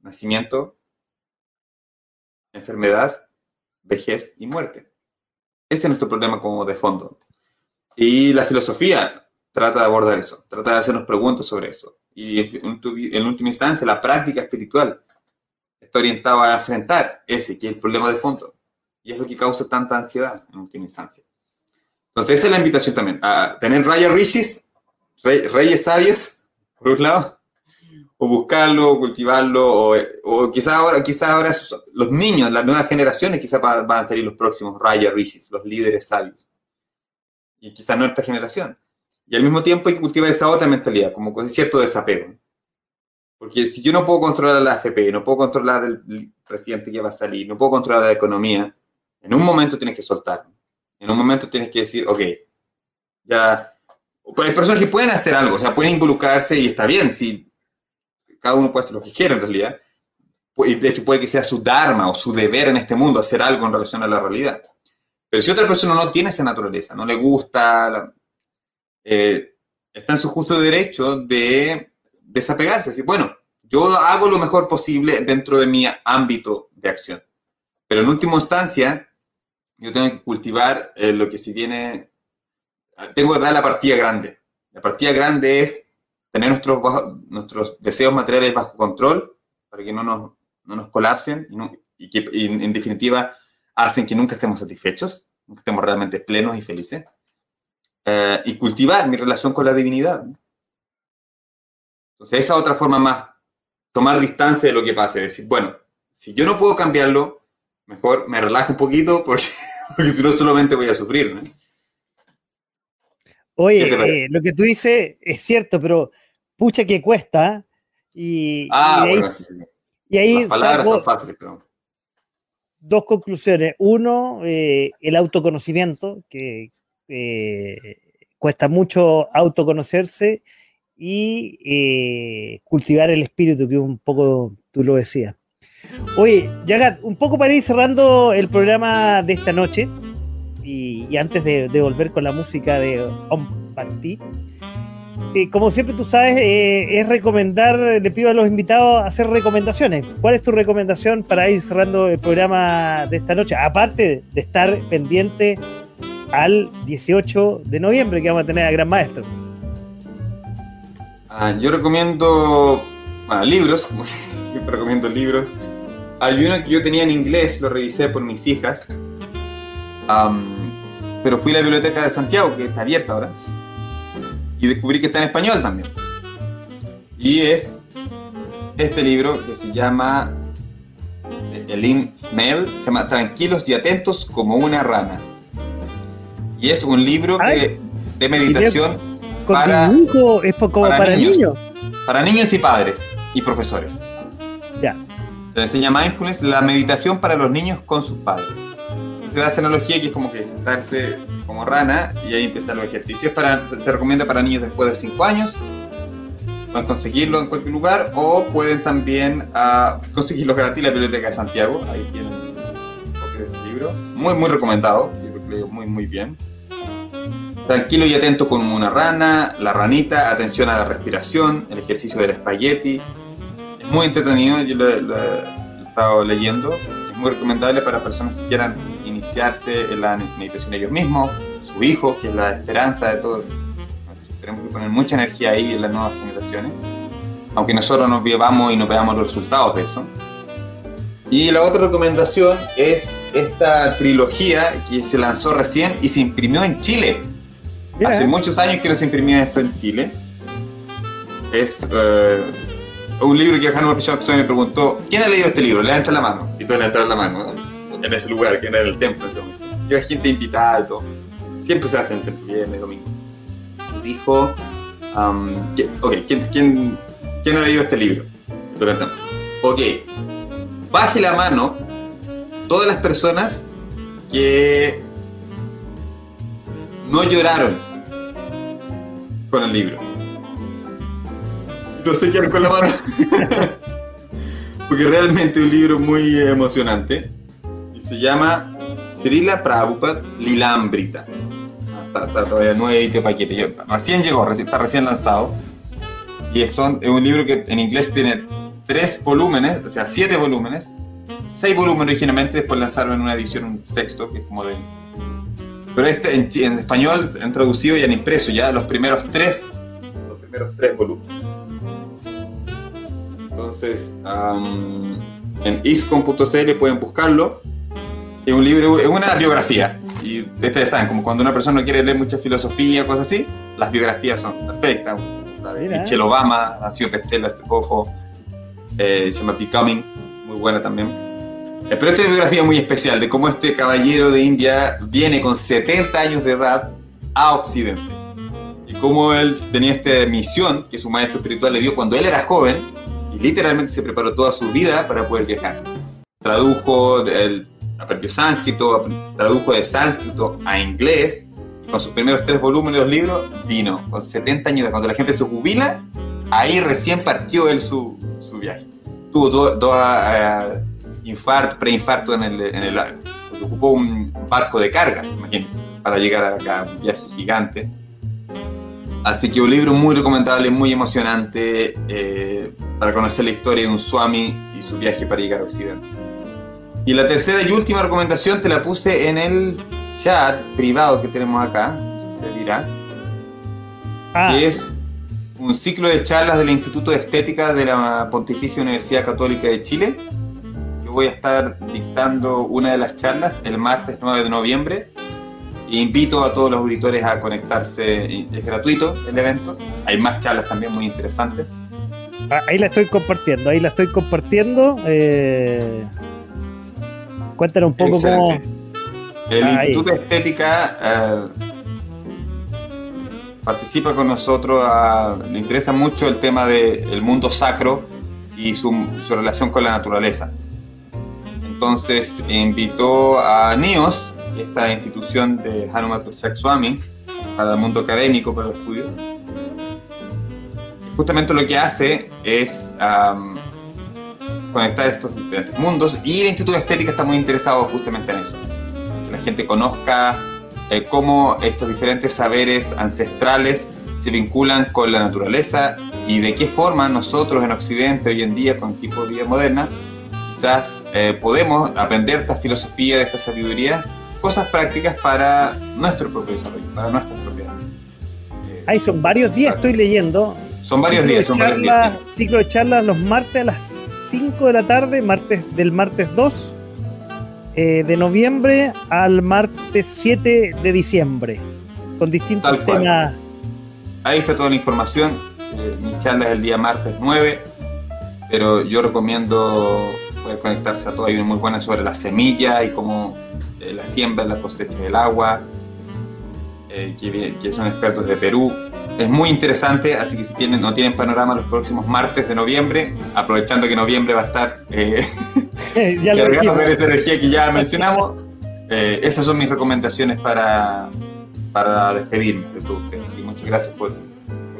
Nacimiento, enfermedad, vejez y muerte. Ese es nuestro problema como de fondo. Y la filosofía trata de abordar eso, trata de hacernos preguntas sobre eso. Y en, última instancia, la práctica espiritual está orientada a enfrentar ese, que es el problema de fondo. Y es lo que causa tanta ansiedad en última instancia. Entonces, esa es la invitación también, a tener rayas rishis, reyes sabios, por un lado, o buscarlo, cultivarlo, o, o quizás ahora, quizás ahora los niños, las nuevas generaciones, quizás van a salir los próximos Raya Rishis, los líderes sabios. Y quizás no esta generación. Y al mismo tiempo hay que cultivar esa otra mentalidad, como con cierto desapego. Porque si yo no puedo controlar la AFP, no puedo controlar el presidente que va a salir, no puedo controlar la economía, en un momento tienes que soltar. En un momento tienes que decir, ok, ya... Hay personas que pueden hacer algo, o sea, pueden involucrarse y está bien, si cada uno puede hacer lo que quiera en realidad. De hecho, puede que sea su dharma o su deber en este mundo hacer algo en relación a la realidad. Pero si otra persona no tiene esa naturaleza, no le gusta, eh, está en su justo derecho de desapegarse. Así, bueno, yo hago lo mejor posible dentro de mi ámbito de acción. Pero en última instancia, yo tengo que cultivar eh, lo que si viene, tengo que dar la partida grande. La partida grande es tener nuestros, nuestros deseos materiales bajo control para que no nos, no nos colapsen y, que en definitiva hacen que nunca estemos satisfechos, nunca estemos realmente plenos y felices. Eh, y cultivar mi relación con la divinidad. Entonces, esa otra forma más, tomar distancia de lo que pase, decir, bueno, si yo no puedo cambiarlo, mejor me relajo un poquito porque, si no solamente voy a sufrir. Oye, eh, lo que tú dices es cierto, pero pucha que cuesta. Y, ah, y ahí, bueno, sí, sí. Y ahí Las palabras son fáciles, pero... Dos conclusiones. Uno, eh, el autoconocimiento, que eh, cuesta mucho autoconocerse y eh, cultivar el espíritu, que un poco tú lo decías. Oye, Yagat, un poco para ir cerrando el programa de esta noche y, antes de, volver con la música de Om Party, eh, como siempre tú sabes, es recomendar, le pido a los invitados hacer recomendaciones. ¿Cuál es tu recomendación para ir cerrando el programa de esta noche? Aparte de estar pendiente al 18 de noviembre que vamos a tener a Gran Maestro. Ah, yo recomiendo libros, siempre recomiendo libros. Hay uno que yo tenía en inglés, lo revisé por mis hijas, pero fui a la biblioteca de Santiago, que está abierta ahora, y descubrí que está en español también. Y es este libro que se llama Elin Snell, se llama Tranquilos y atentos como una rana. Y es un libro de meditación para, es como para, niños, Para niños y padres y profesores. Ya. Se enseña mindfulness, la meditación para los niños con sus padres. Se da esa analogía que es como que sentarse como rana y ahí empiezan los ejercicios. Para, se recomienda para niños después de 5 años. Pueden conseguirlo en cualquier lugar o pueden también uh, conseguirlo gratis en la Biblioteca de Santiago. Ahí tienen de este libro. Muy, muy recomendado. Libro que leo muy, muy bien. Tranquilo y atento como una rana, la ranita, atención a la respiración, el ejercicio del espagueti. Es muy entretenido, yo lo, he estado leyendo. Es muy recomendable para personas que quieran iniciarse en la meditación ellos mismos, su hijo, que es la esperanza de todo. Tenemos que poner mucha energía ahí en las nuevas generaciones, aunque nosotros nos vivamos y no veamos los resultados de eso. Y la otra recomendación es esta trilogía que se lanzó recién y se imprimió en Chile Hace muchos años que no se imprimía esto en Chile. Es uh, un libro que Hanno Pichot me preguntó, ¿quién ha leído este libro? Levanta la mano. Y todos levantaron la mano, en ese lugar, que era el templo. Lleva gente invitada y todo. Siempre se hace en el templo, viernes, domingo. Y dijo, um, ok, ¿quién, quién, quién ha leído este libro? Ok, baje la mano todas las personas que no lloraron con el libro. Se quedaron con la mano. Porque realmente un libro muy emocionante. Y se llama Srila Prabhupada Lilambrita. Ah, está, todavía nuevito paquete. recién llegó, está recién lanzado. Y es, es un libro que en inglés tiene tres volúmenes, o sea, siete volúmenes, seis volúmenes originalmente, después lanzaron una edición un sexto, que es como de... Pero este en, en español han traducido y han impreso ya los primeros tres, los primeros tres volúmenes. Entonces, en iscom.cl pueden buscarlo. Es un libro, es una biografía. Y ustedes saben, como cuando una persona no quiere leer mucha filosofía, cosas así, las biografías son perfectas. La de Michelle Obama ha sido bestseller hace poco. Eh, se llama Becoming, muy buena también. Eh, pero esta es una biografía muy especial de cómo este caballero de India viene con 70 años de edad a Occidente. Y cómo él tenía esta misión que su maestro espiritual le dio cuando él era joven y literalmente se preparó toda su vida para poder viajar. Tradujo, el, aprendió sánscrito, tradujo de sánscrito a inglés. Con sus primeros tres volúmenes de los libros, vino con 70 años. Cuando la gente se jubila, ahí recién partió él su, su viaje. Tuvo dos do, uh, infarto, preinfarto en el, en el porque ocupó un barco de carga, imagínense, para llegar acá, un viaje gigante. Así que un libro muy recomendable, muy emocionante eh, para conocer la historia de un Swami y su viaje para llegar a Occidente. Y la tercera y última recomendación te la puse en el chat privado que tenemos acá, no sé si se dirá, ah. que es un ciclo de charlas del Instituto de Estética de la Pontificia Universidad Católica de Chile. Voy a estar dictando una de las charlas el martes 9 de noviembre. Invito a todos los auditores a conectarse, es gratuito el evento. Hay más charlas también muy interesantes. Ah, ahí la estoy compartiendo, ahí la estoy compartiendo. Eh... Cuéntanos un poco cómo. El Instituto de Estética eh, participa con nosotros, le interesa mucho el tema del mundo sacro y su, relación con la naturaleza. Entonces invitó a NIOS, esta institución de Hanumat Swami, para el mundo académico, para el estudio. Justamente lo que hace es conectar estos diferentes mundos y el Instituto de Estética está muy interesado justamente en eso. Que la gente conozca eh, cómo estos diferentes saberes ancestrales se vinculan con la naturaleza y de qué forma nosotros en Occidente hoy en día con tipo de vida moderna quizás eh, podemos aprender esta filosofía, de esta sabiduría, cosas prácticas para nuestro propio desarrollo, para nuestras propiedades. Eh, Ahí son varios días, estoy leyendo. Son varios días, son varios días. Ciclo de charlas los martes a las 5 de la tarde, martes del martes 2 eh, de noviembre al martes 7 de diciembre, con distintos temas. Ahí está toda la información. Eh, mi charla es el día martes 9, pero yo recomiendo poder conectarse a todo. Hay una muy buena sobre la semilla y cómo eh, la siembra, la cosecha del agua, que, que son expertos de Perú es muy interesante, así que si tienen, no tienen panorama los próximos martes de noviembre, aprovechando que noviembre va a estar eh, cargando de esa energía que ya mencionamos, eh, esas son mis recomendaciones para, para despedirme de todos ustedes. Que muchas gracias por,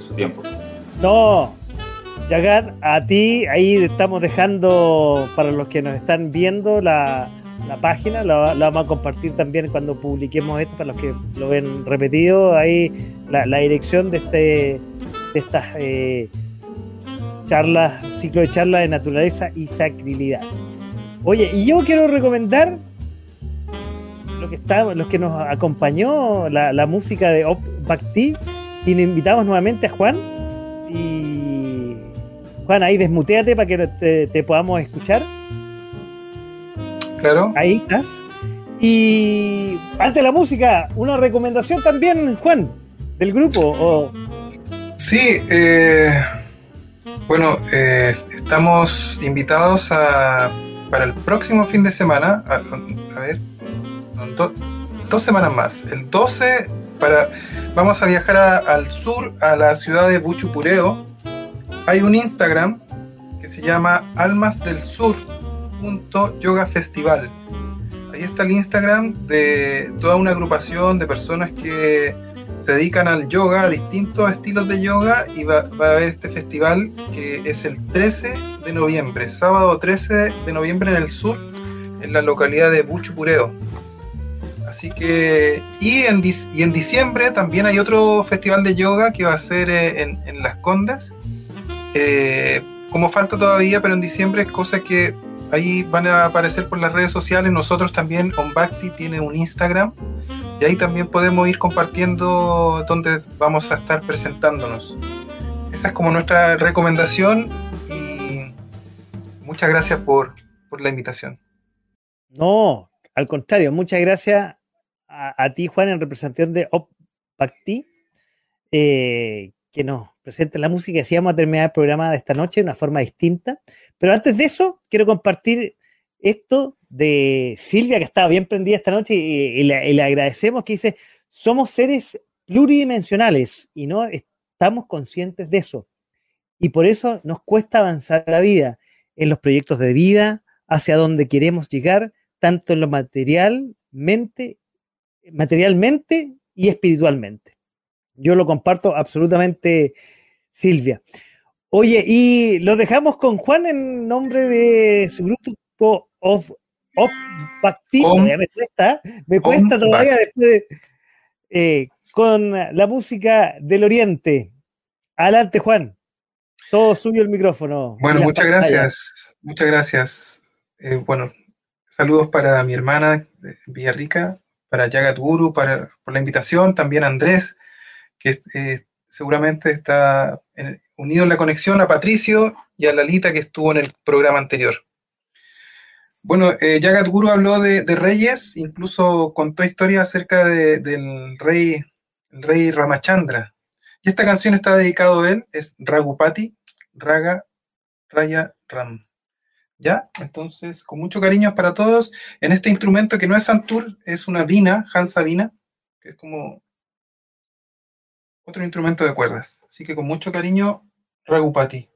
su tiempo. No, Yagar, a ti ahí estamos dejando para los que nos están viendo la, la página, la, vamos a compartir también cuando publiquemos esto para los que lo ven repetido, ahí la, dirección de este de estas eh, charlas, ciclo de charlas de naturaleza y sacrilidad. Oye, y yo quiero recomendar lo que está, los que nos acompañó, la, música de Op Bhakti, y nos invitamos nuevamente a Juan. Y Juan, ahí desmuteate para que te podamos escuchar. Claro. Ahí estás. Y antes de la música, una recomendación también, Juan, del grupo. Sí, eh, bueno, eh, estamos invitados a, para el próximo fin de semana, a, ver, dos semanas más. El 12, para, vamos a viajar al sur, a la ciudad de Buchupureo. Hay un Instagram que se llama Almas del Sur yoga festival. Ahí está el Instagram de toda una agrupación de personas que se dedican al yoga, a distintos estilos de yoga, y va, a haber este festival que es el 13 de noviembre, sábado 13 de noviembre en el sur, en la localidad de Buchupureo. Así que, y en, diciembre también hay otro festival de yoga que va a ser eh, en, Las Condes. Eh, como falta todavía, pero en diciembre es cosa que ahí van a aparecer por las redes sociales. Nosotros también, OnBacti tiene un Instagram y ahí también podemos ir compartiendo donde vamos a estar presentándonos. Esa es como nuestra recomendación y muchas gracias por, la invitación. No, al contrario, muchas gracias a, ti, Juan, en representación de OpBacti, eh, que nos presente la música. Así vamos a terminar el programa de esta noche de una forma distinta. Pero antes de eso, quiero compartir esto de Silvia, que estaba bien prendida esta noche y, le, agradecemos que dice, somos seres pluridimensionales y no estamos conscientes de eso. Y por eso nos cuesta avanzar la vida, en los proyectos de vida, hacia donde queremos llegar, tanto en lo materialmente, materialmente y espiritualmente. Yo lo comparto absolutamente, Silvia. Oye, y lo dejamos con Juan en nombre de su grupo of, of me cuesta, me cuesta todavía después eh, con la música del Oriente. Adelante, Juan. Todo suyo el micrófono. Bueno, muchas gracias. Muchas gracias. Eh, bueno, saludos para mi hermana de Villarrica, para Yagat Guru, para, por la invitación, también a Andrés, que eh, seguramente está unido en la conexión, a Patricio y a Lalita, que estuvo en el programa anterior. Bueno, eh, Yagat Guru habló de, reyes, incluso contó historias acerca del rey, rey Ramachandra. Y esta canción está dedicada a él, es Ragupati, Raga, Raya, Ram. ¿Ya? Entonces, con mucho cariño para todos, en este instrumento que no es Santur, es una Vina, Hansa Vina, que es como otro instrumento de cuerdas. Así que con mucho cariño, Ragupati.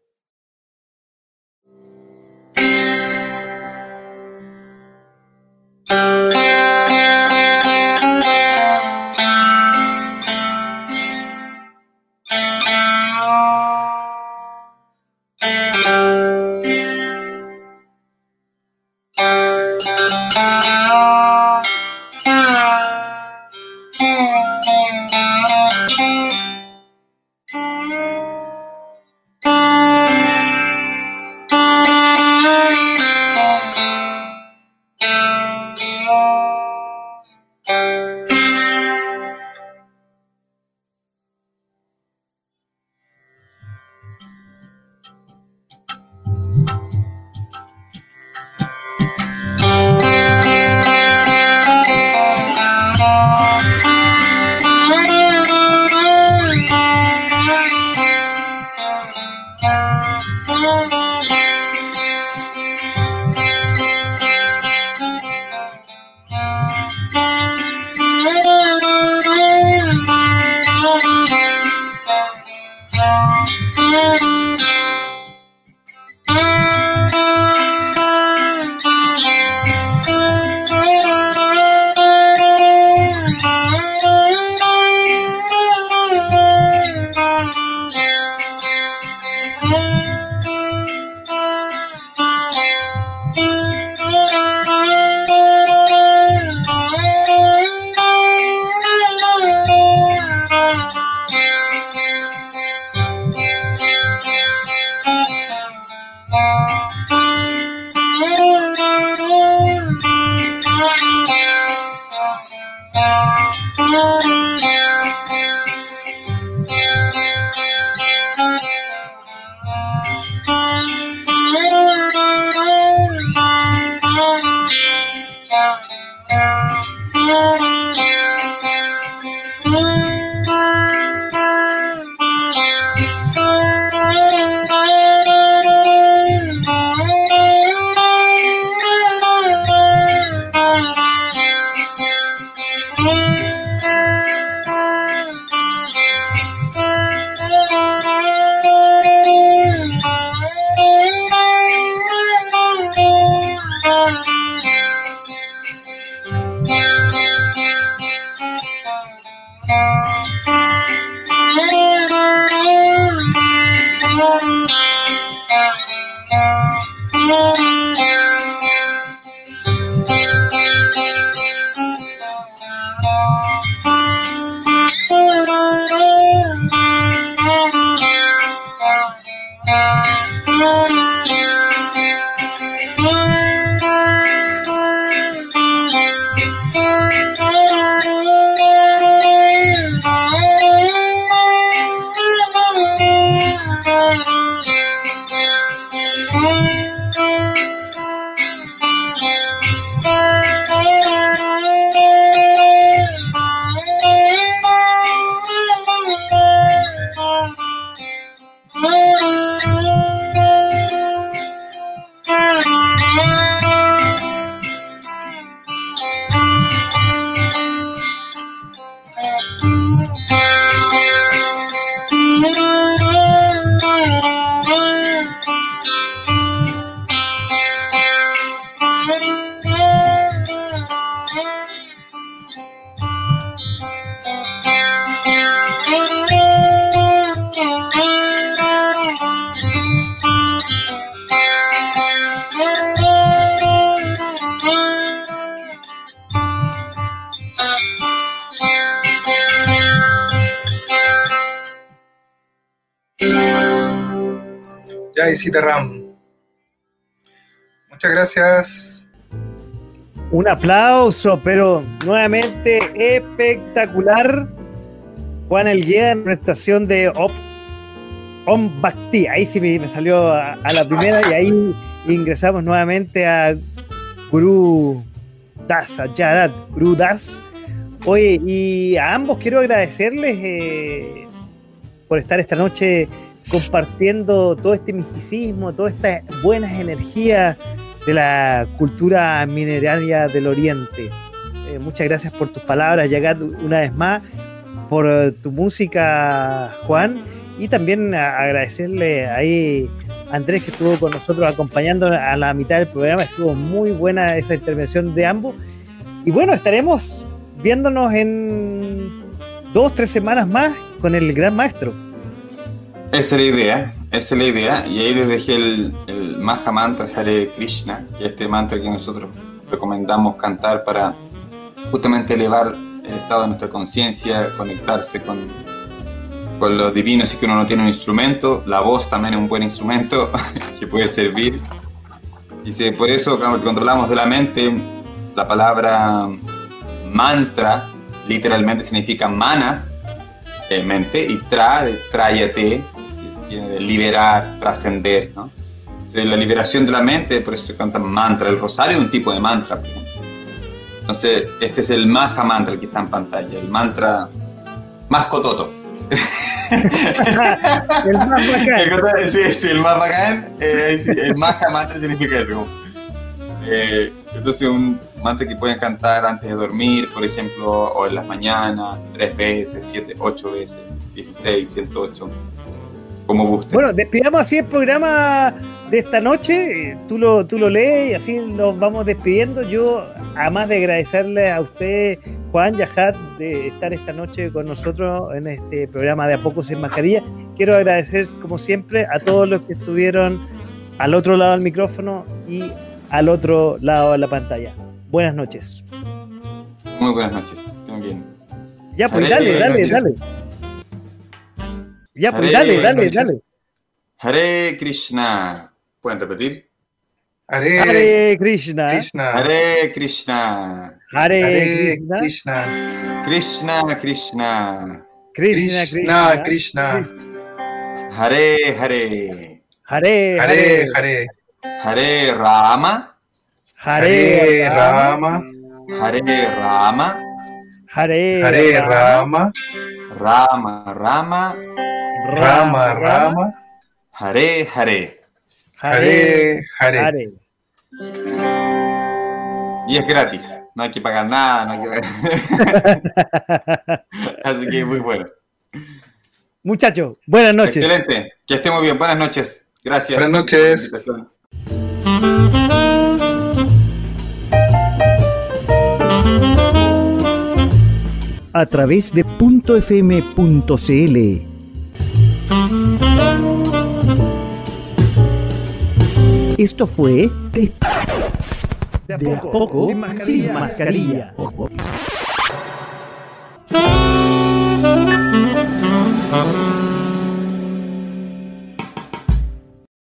Aplauso, pero nuevamente espectacular. Juan Elgueda en una estación de Op. Ahí sí me, salió a, la primera y ahí ingresamos nuevamente a Guru Das, a Jarat Guru Das. Oye, y a ambos quiero agradecerles eh, por estar esta noche compartiendo todo este misticismo, toda esta buenas energías de la cultura mineraria del Oriente. Eh, muchas gracias por tus palabras, Yagat, una vez más, por eh, tu música, Juan, y también agradecerle ahí a Andrés que estuvo con nosotros acompañando a la mitad del programa. Estuvo muy buena esa intervención de ambos. Y bueno, estaremos viéndonos en dos, tres semanas más con el gran maestro. Esa es la idea, esa es la idea. Y ahí les dejé el, el Maha Mantra Hare Krishna, que es este mantra que nosotros recomendamos cantar para justamente elevar el estado de nuestra conciencia, conectarse con, con lo divino, si que uno no tiene un instrumento. La voz también es un buen instrumento que puede servir. Y por eso, cuando hablamos de la mente, la palabra mantra literalmente significa manas, eh, mente, y tra, tráyate, viene de liberar, trascender, ¿no? La liberación de la mente, por eso se canta mantra. El rosario es un tipo de mantra. Por ejemplo. Entonces, este es el Maha Mantra el que está en pantalla, el mantra más cototo. el más bacán. Sí, sí, el más bacán. Eh, sí, el Maha Mantra significa eso. Eh, entonces, un mantra que pueden cantar antes de dormir, por ejemplo, o en las mañanas, tres veces, siete, ocho veces, 16, 108 como guste. Bueno, despidamos así el programa de esta noche. Eh, tú lo, tú lo lees y así nos vamos despidiendo. Yo, además de agradecerle a usted, Juan Yajat, de estar esta noche con nosotros en este programa de A Poco Sin Mascarilla, quiero agradecer, como siempre, a todos los que estuvieron al otro lado del micrófono y al otro lado de la pantalla. Buenas noches. Muy buenas noches. Estén bien. Ya, pues dale, dale, dale. Ya, pues dale, dale, dale. Hare Krishna. ¿Pueden repetir? Hare, Krishna. Hare Krishna. Hare, Krishna. Krishna Krishna. Krishna Krishna. Hare Hare. Hare Hare Hare. Hare Rama. Hare Rama. Hare Rama. Hare Rama. Rama Rama. Rama, Rama. Hare, Hare. Hare, Hare. Y es gratis. No hay que pagar nada. No hay que... Así que muy bueno. Muchachos, buenas noches. Excelente. Que estemos bien. Buenas noches. Gracias. Buenas noches. A través de .fm.cl esto fue De, a, poco, sin mascarilla.